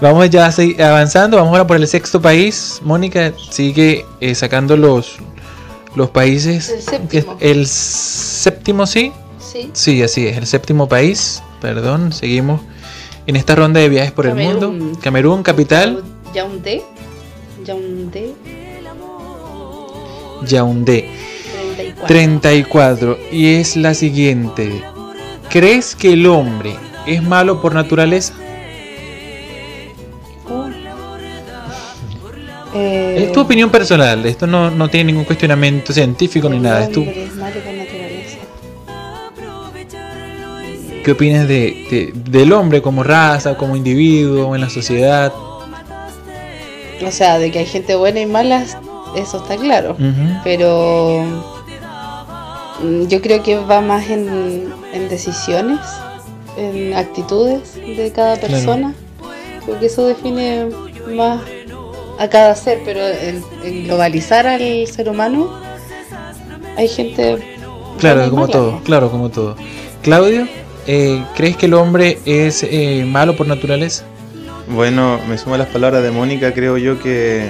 Vamos ya avanzando, vamos ahora por el sexto país. Mónica sigue eh, sacando los, los países. El séptimo. El séptimo, sí. Sí. Sí, así es, el séptimo país. Perdón, seguimos en esta ronda de viajes por el mundo. Camerún, capital, Yaoundé. Yaoundé. Yaoundé. 34. 34. Y es la siguiente. ¿Crees que el hombre es malo por naturaleza? Eh, Es tu opinión personal, esto no, no tiene ningún cuestionamiento científico ni nada. Es tu. ¿Qué opinas de, de- del hombre como raza, como individuo, en la sociedad? O sea, de que hay gente buena y mala, eso está claro. Pero mm, yo creo que va más en, en decisiones, en actitudes de cada persona. Creo que eso define más a cada ser, pero en, en globalizar al ser humano, hay gente. Claro, como mala, todo, ¿no? claro, como todo. Claudio, eh, ¿crees que el hombre es eh, malo por naturaleza? Bueno, me sumo a las palabras de Mónica, creo yo que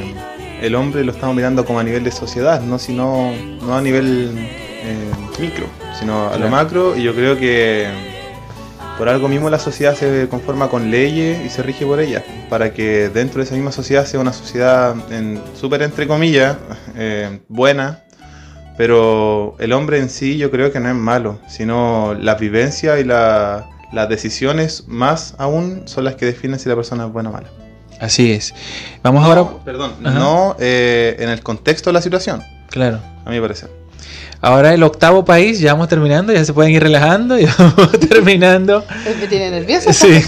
el hombre lo estamos mirando como a nivel de sociedad, no sino no a nivel eh, micro, sino a Claro. lo macro y yo creo que por algo mismo la sociedad se conforma con leyes y se rige por ellas, para que dentro de esa misma sociedad sea una sociedad en- súper entre comillas, eh, buena, pero el hombre en sí yo creo que no es malo, sino la vivencia y la- las decisiones más aún son las que definen si la persona es buena o mala. Así es. Vamos ahora. Perdón, Ajá. no eh, en el contexto de la situación, Claro. a mi parecer. Ahora el octavo país, ya vamos terminando, ya se pueden ir relajando, ya vamos terminando. Me tiene nerviosa Sí.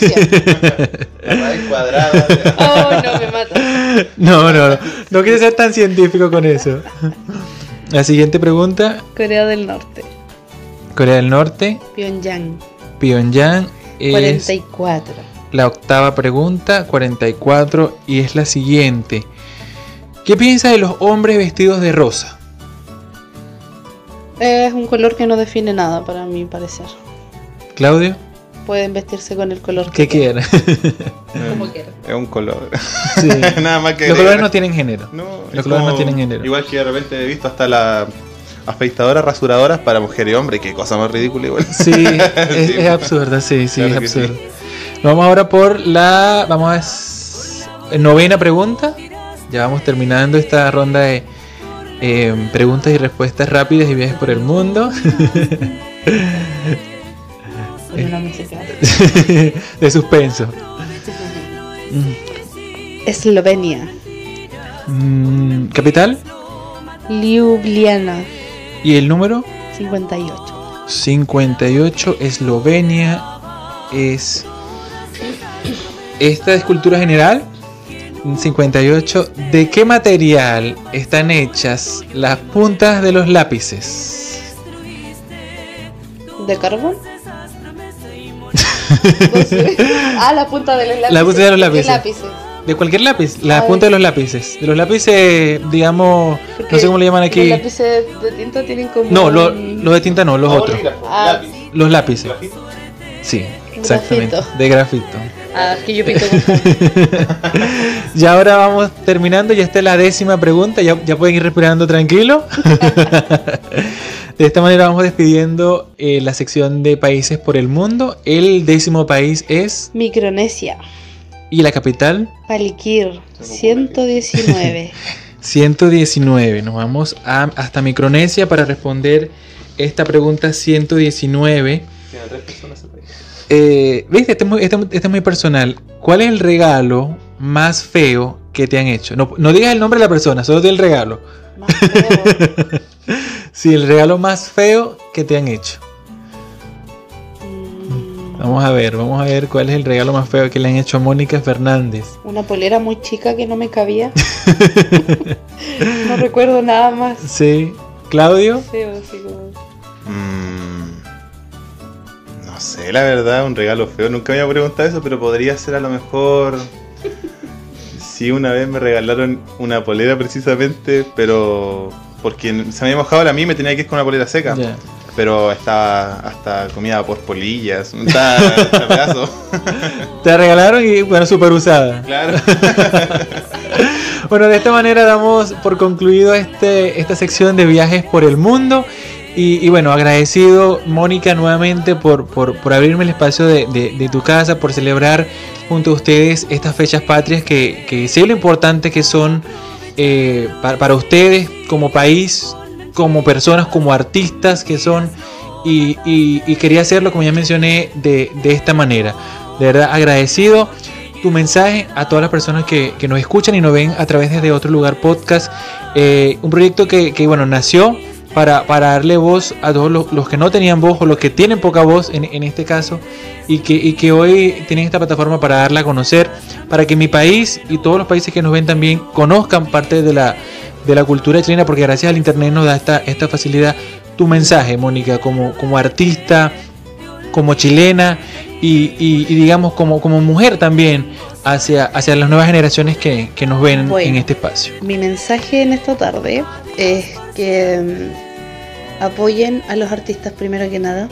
cuadrada. Oh, no, me mata. No, no, no, no quiero ser tan científico con eso. La siguiente pregunta, Corea del Norte, Corea del Norte, Pyongyang, Pyongyang es 44. la octava pregunta, 44, y es la siguiente. ¿Qué piensa de los hombres vestidos de rosa? Es un color que no define nada para mi parecer. Claudio, Pueden vestirse con el color ¿qué que quiere? Como quieran. Es un color. Sí. Nada más que Los colores no tienen género. No, Los es colores no tienen género. Igual que de repente he visto hasta la afeitadoras, rasuradoras para mujer y hombre, qué cosa más ridícula igual. Sí, es, Sí. es absurda, sí, sí, Claro es que absurda. Vamos ahora por la. Vamos a. Novena pregunta. Ya vamos terminando esta ronda de eh, preguntas y respuestas rápidas y viajes por el mundo. De suspenso. Eslovenia, Mm, ¿Capital? Ljubljana, ¿Y el número? 58. 58, Eslovenia. Es. Esta es cultura general. 58. ¿De qué material están hechas las puntas de los lápices? ¿De carbón? No sé. Ah, la punta de los lápices. La punta de los ¿Qué lápices. lápices? ¿De cualquier lápiz? La A punta de los lápices. De los lápices, digamos. No sé cómo le llaman Los aquí. lápices de tinta tienen como. No, lo- los de tinta no, los otros. Ah. Los lápices. Sí, exactamente. Grafito. De grafito. Ah, que yo pinto con carbón. Y ahora vamos terminando, ya está la décima pregunta, ya, ya pueden ir respirando tranquilo. de esta manera vamos despidiendo eh, la sección de países por el mundo. El décimo país es, Micronesia, y la capital, Palikir, 119. 119. Nos vamos a- hasta Micronesia para responder esta pregunta 119. Eh, ¿Viste? Este es, muy, este- este es muy personal. ¿Cuál es el regalo más feo que te han hecho? No, no digas el nombre de la persona, solo di el regalo. Más feo. Sí, el regalo más feo que te han hecho. Mm, Vamos a ver, vamos a ver cuál es el regalo más feo que le han hecho a Mónica Fernández. Una polera muy chica que no me cabía. no recuerdo nada más Sí, Claudio. feo, como. Mm, no sé, la verdad, un regalo feo. Nunca me había preguntado eso, pero podría ser a lo mejor. Sí, una vez me regalaron una polera precisamente, pero porque se me había mojado la mía y me tenía que ir con una polera seca. Pero estaba hasta comida por polillas. Está, está pedazo. Te regalaron y bueno, súper usada. Claro. Bueno, de esta manera damos por concluido este, esta sección de viajes por el mundo. Y, bueno, agradecido Mónica nuevamente por, por, abrirme el espacio de, de- de tu casa, por celebrar junto a ustedes estas fechas patrias que, que sé lo importante que son eh, para, para ustedes como país, como personas, como artistas que son. Y, y- y quería hacerlo, como ya mencioné, de, de esta manera. De verdad, agradecido tu mensaje a todas las personas que, que nos escuchan y nos ven a través de otro lugar podcast. Eh, un proyecto que, que, bueno, nació para, para darle voz a todos los, los que no tenían voz o los que tienen poca voz en, en este caso y que, y que hoy tienen esta plataforma para darla a conocer, para que mi país y todos los países que nos ven también conozcan parte de la, de la cultura chilena, porque gracias al Internet nos da esta, esta facilidad. Tu mensaje, Mónica, como, como artista, como chilena y, y- y digamos como, como mujer también hacia, hacia las nuevas generaciones que, que nos ven Bueno. en este espacio. Mi mensaje en esta tarde es que apoyen a los artistas primero que nada,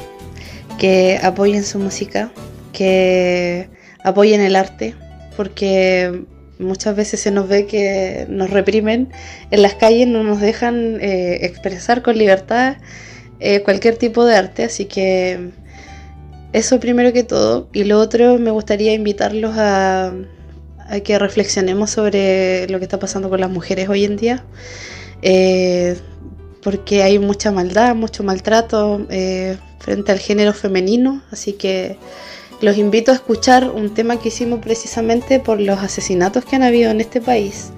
que apoyen su música, que apoyen el arte, porque muchas veces se nos ve que nos reprimen en las calles, no nos dejan eh, expresar con libertad eh, cualquier tipo de arte, así que eso primero que todo. Y lo otro, me gustaría invitarlos a, que reflexionemos sobre lo que está pasando con las mujeres hoy en día. Eh, porque hay mucha maldad, mucho maltrato eh, frente al género femenino. Así que los invito a escuchar un tema que hicimos precisamente por los asesinatos que han habido en este país.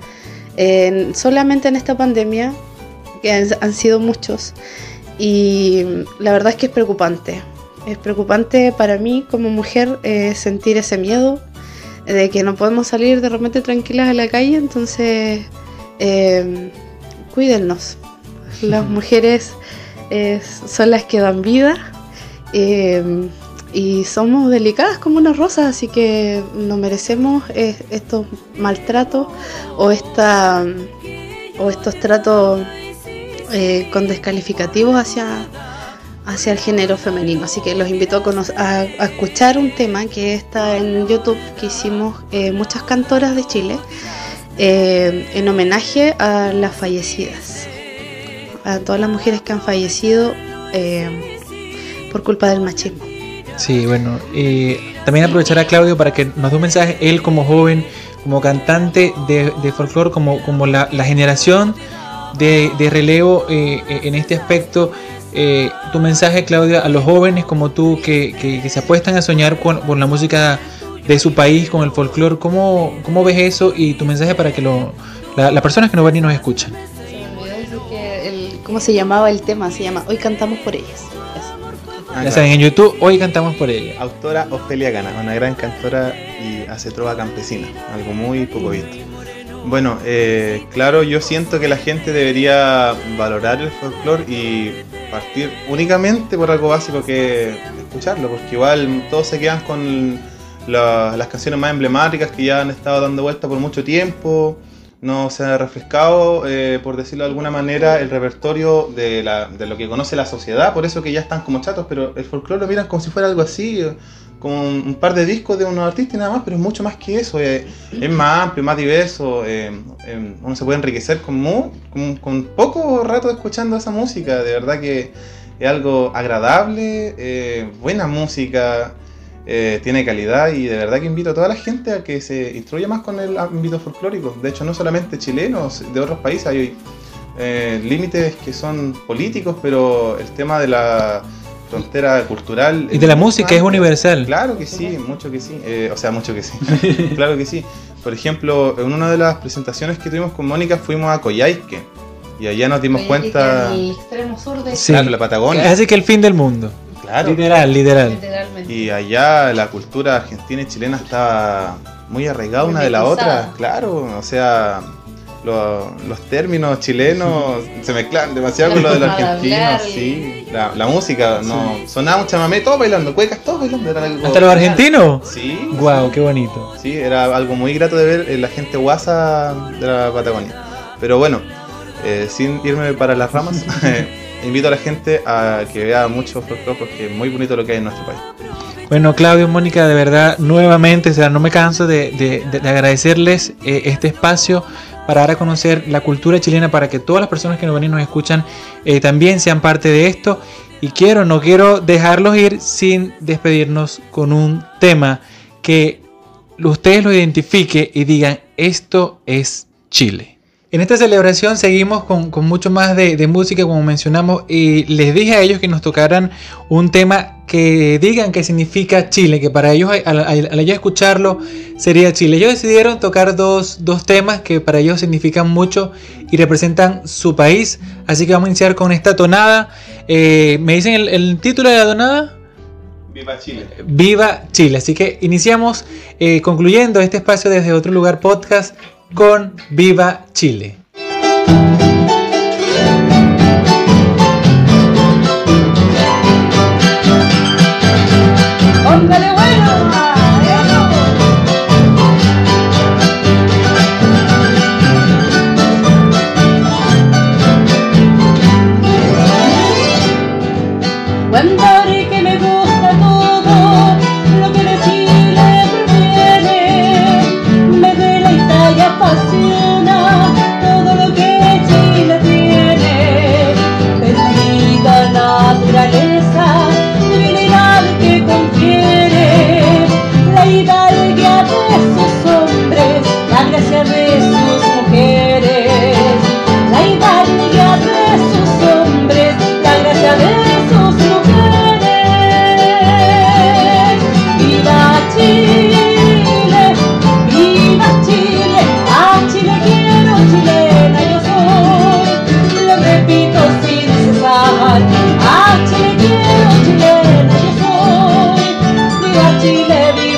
En- solamente en esta pandemia, que han, han sido muchos. Y la verdad es que es preocupante. Es preocupante para mí como mujer eh, sentir ese miedo de que no podemos salir de repente tranquilas a la calle, entonces eh, cuídennos. Las mujeres eh, son las que dan vida eh, y somos delicadas como una rosa, así que no merecemos eh, estos maltratos o, esta, o estos tratos eh, con descalificativos hacia, hacia el género femenino. Así que los invito a, a- a escuchar un tema que está en YouTube que hicimos eh, muchas cantoras de Chile en homenaje a las fallecidas, a todas las mujeres que han fallecido eh, por culpa del machismo. Sí, bueno, y también aprovechar a Claudio para que nos dé un mensaje, él como joven, como cantante de, de folclore, como, como la, la generación de, relevo eh, en este aspecto. eh, tu mensaje, Claudia, a los jóvenes como tú que, que- que se apuestan a soñar con, con la música de su país, con el folclore, ¿cómo, cómo ves eso? Y tu mensaje para que lo, la- las personas que nos ven y nos escuchan. ¿Cómo se llamaba el tema? Se llama Hoy cantamos por ellas. Ah, ya claro. saben, en YouTube hoy cantamos por ella. Autora Ofelia Gana, una gran cantora y hace trova campesina, algo muy poco visto. Bueno, eh, claro, yo siento que la gente debería valorar el folclore y partir únicamente por algo básico que escucharlo, porque igual todos se quedan con la- las canciones más emblemáticas que ya han estado dando vuelta por mucho tiempo. No se ha refrescado, eh, por decirlo de alguna manera, el repertorio de, la- de lo que conoce la sociedad, por eso que ya están como chatos, pero el folclore lo miran como si fuera algo así, eh, como un, par de discos de unos artistas y nada más, pero es mucho más que eso, eh, es más amplio, más diverso, eh, eh, uno se puede enriquecer con, mu- con, con poco rato escuchando esa música, de verdad que es algo agradable, buena música, eh, tiene calidad y de verdad que invito a toda la gente a que se instruya más con el ámbito folclórico. De hecho, no solamente chilenos, de otros países hay eh, límites que son políticos, pero el tema de la frontera cultural... Y de la música es universal. Claro que sí, mucho que sí. Eh, o sea, mucho que sí. claro que sí. Por ejemplo, en una de las presentaciones que tuvimos con Mónica fuimos a Coyhaique y allá nos dimos cuenta... El extremo sur de Sí. Claro, la Patagonia. Así que el fin del mundo. Claro. Literal, literal. Literalmente. Y allá la cultura argentina y chilena estaba muy arraigada una de la otra, claro, o sea, lo- los términos chilenos se mezclan demasiado con lo de los argentinos, sí, la, la música, no, sonaba un chamamé, todos bailando, cuecas, todos bailando, era algo... ¿Hasta los argentinos? Sí, Wow, qué bonito. sí, era algo muy grato de ver en la gente guasa de la Patagonia. Pero bueno, eh, sin irme para las ramas, invito a la gente a que vea mucho folclore porque es muy bonito lo que hay en nuestro país. Bueno, Claudio, Mónica, de verdad, nuevamente, o sea, no me canso de, agradecerles eh, este espacio para dar a conocer la cultura chilena, para que todas las personas que nos ven y nos escuchan eh, también sean parte de esto. Y quiero, no quiero dejarlos ir sin despedirnos con un tema que ustedes lo identifiquen y digan, esto es Chile. En esta celebración seguimos con, mucho más de, música, como mencionamos, y les dije a ellos que nos tocaran un tema que digan que significa Chile, que para ellos, al, al, escucharlo, sería Chile. Ellos decidieron tocar dos, temas que para ellos significan mucho y representan su país, así que vamos a iniciar con esta tonada. Eh, ¿Me dicen el, título de la tonada? Viva Chile. Viva Chile. Así que iniciamos eh, concluyendo este espacio desde otro lugar podcast con Viva Chile.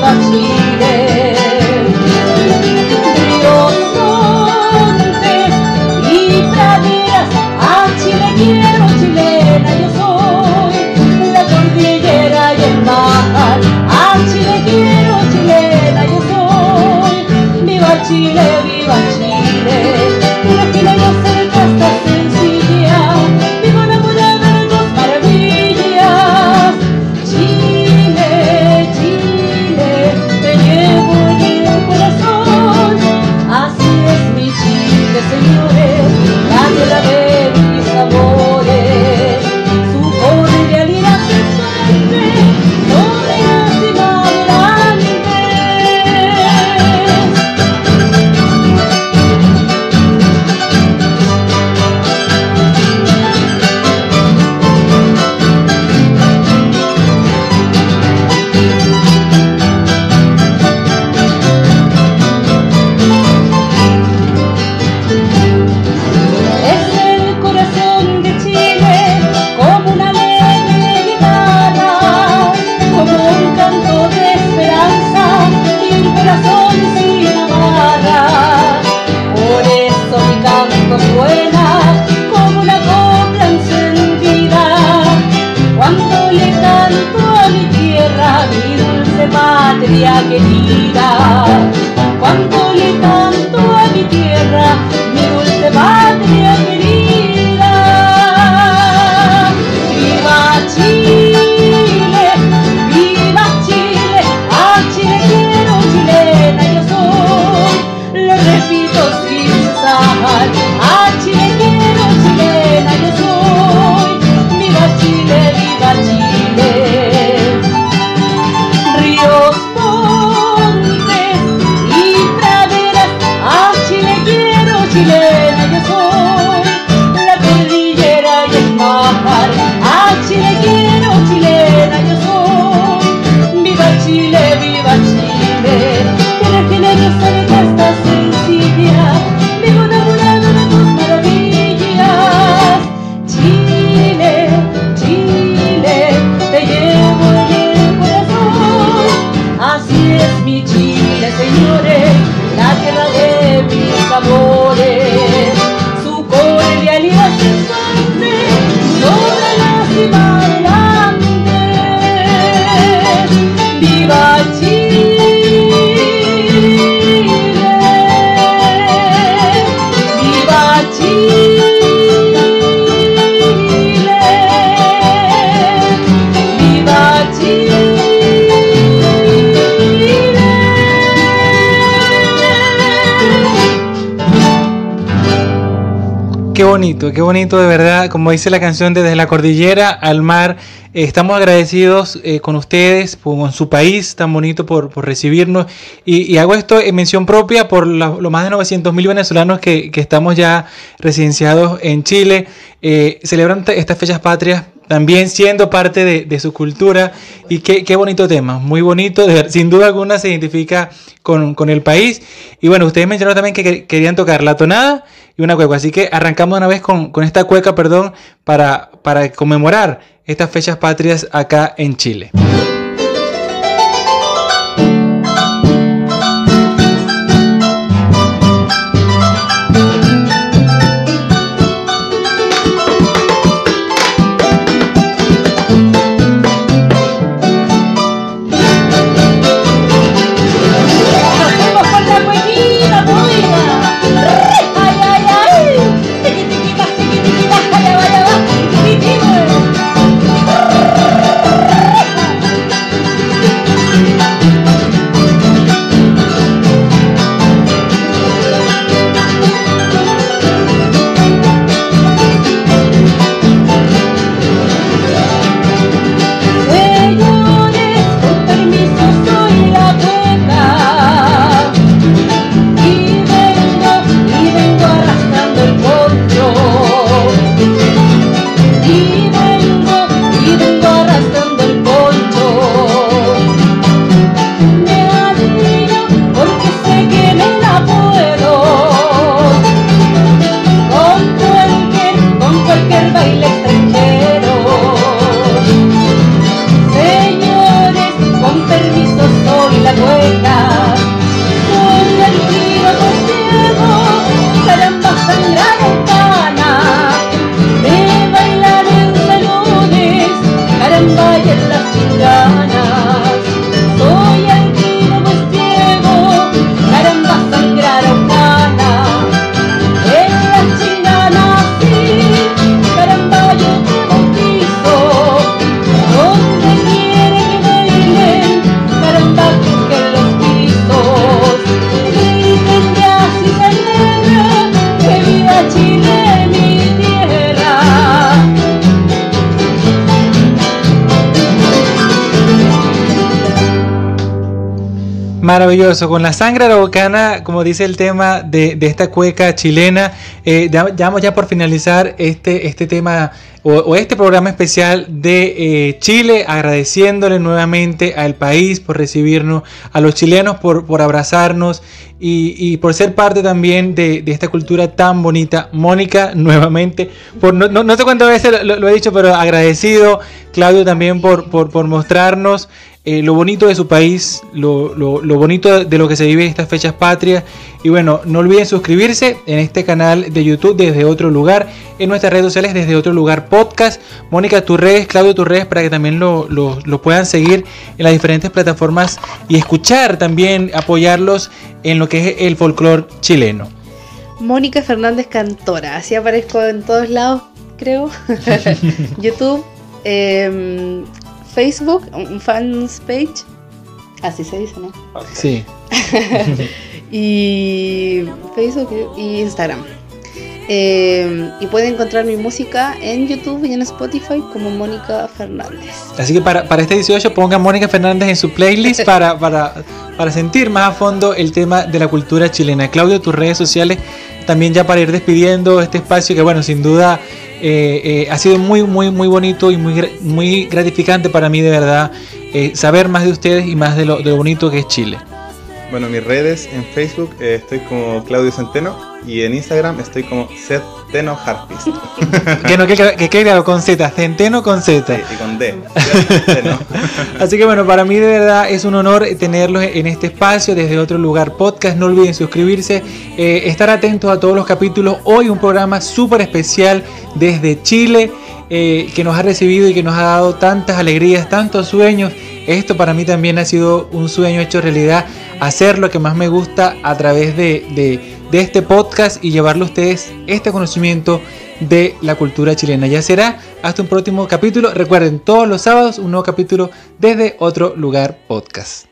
Martínez. Qué bonito de verdad, como dice la canción, desde la cordillera al mar. Eh, estamos agradecidos eh, con ustedes, con su país tan bonito por, recibirnos. Y, hago esto en mención propia por los más de 900 mil venezolanos que, que, estamos ya residenciados en Chile. Eh, celebran estas fechas patrias también siendo parte de, su cultura. Y qué, bonito tema, muy bonito, sin duda alguna se identifica con, el país. Y bueno, ustedes mencionaron también que querían tocar la tonada y una cueca, así que arrancamos una vez con, esta cueca, perdón, para conmemorar estas fechas patrias acá en Chile. Con la sangre araucana, como dice el tema de, esta cueca chilena, eh, ya por finalizar este, este tema o, este programa especial de eh, Chile, agradeciéndole nuevamente al país por recibirnos, a los chilenos por, por abrazarnos y, por ser parte también de, esta cultura tan bonita. Mónica, nuevamente, por, no, sé cuántas veces lo, he dicho, pero agradecido. Claudio también por, por mostrarnos eh, lo bonito de su país, lo, bonito de lo que se vive en estas fechas patrias. Y bueno, no olviden suscribirse en este canal de YouTube desde otro lugar, en nuestras redes sociales desde otro lugar podcast. Mónica, tus redes, Claudio, tus redes, para que también lo, puedan seguir en las diferentes plataformas y escuchar también, apoyarlos en lo que es el folclore chileno. Mónica Fernández Cantora, así aparezco en todos lados, creo. YouTube, eh, Facebook, un fans page. Así se dice, ¿no? Sí. y Facebook y Instagram. Eh, y pueden encontrar mi música en YouTube y en Spotify como Mónica Fernández. Así que para, para este 18 pongan Mónica Fernández en su playlist para, para, para sentir más a fondo el tema de la cultura chilena. Claudio, tus redes sociales también ya para ir despidiendo este espacio que bueno, sin duda eh, eh, ha sido muy, muy, muy bonito y muy, muy gratificante para mí de verdad eh, saber más de ustedes y más de lo, de lo bonito que es Chile. Bueno, mis redes en Facebook estoy como Claudio Centeno y en Instagram estoy como Centeno Harpist. que no, que, que, con Z, Centeno con Z. y con D. Así que bueno, para mí de verdad es un honor tenerlos en este espacio desde otro lugar podcast. No olviden suscribirse, eh, estar atentos a todos los capítulos. Hoy un programa súper especial desde Chile. Eh, que nos ha recibido y que nos ha dado tantas alegrías, tantos sueños. Esto para mí también ha sido un sueño hecho realidad, hacer lo que más me gusta a través de, este podcast y llevarle a ustedes este conocimiento de la cultura chilena. Ya será hasta un próximo capítulo. Recuerden, todos los sábados un nuevo capítulo desde otro lugar podcast.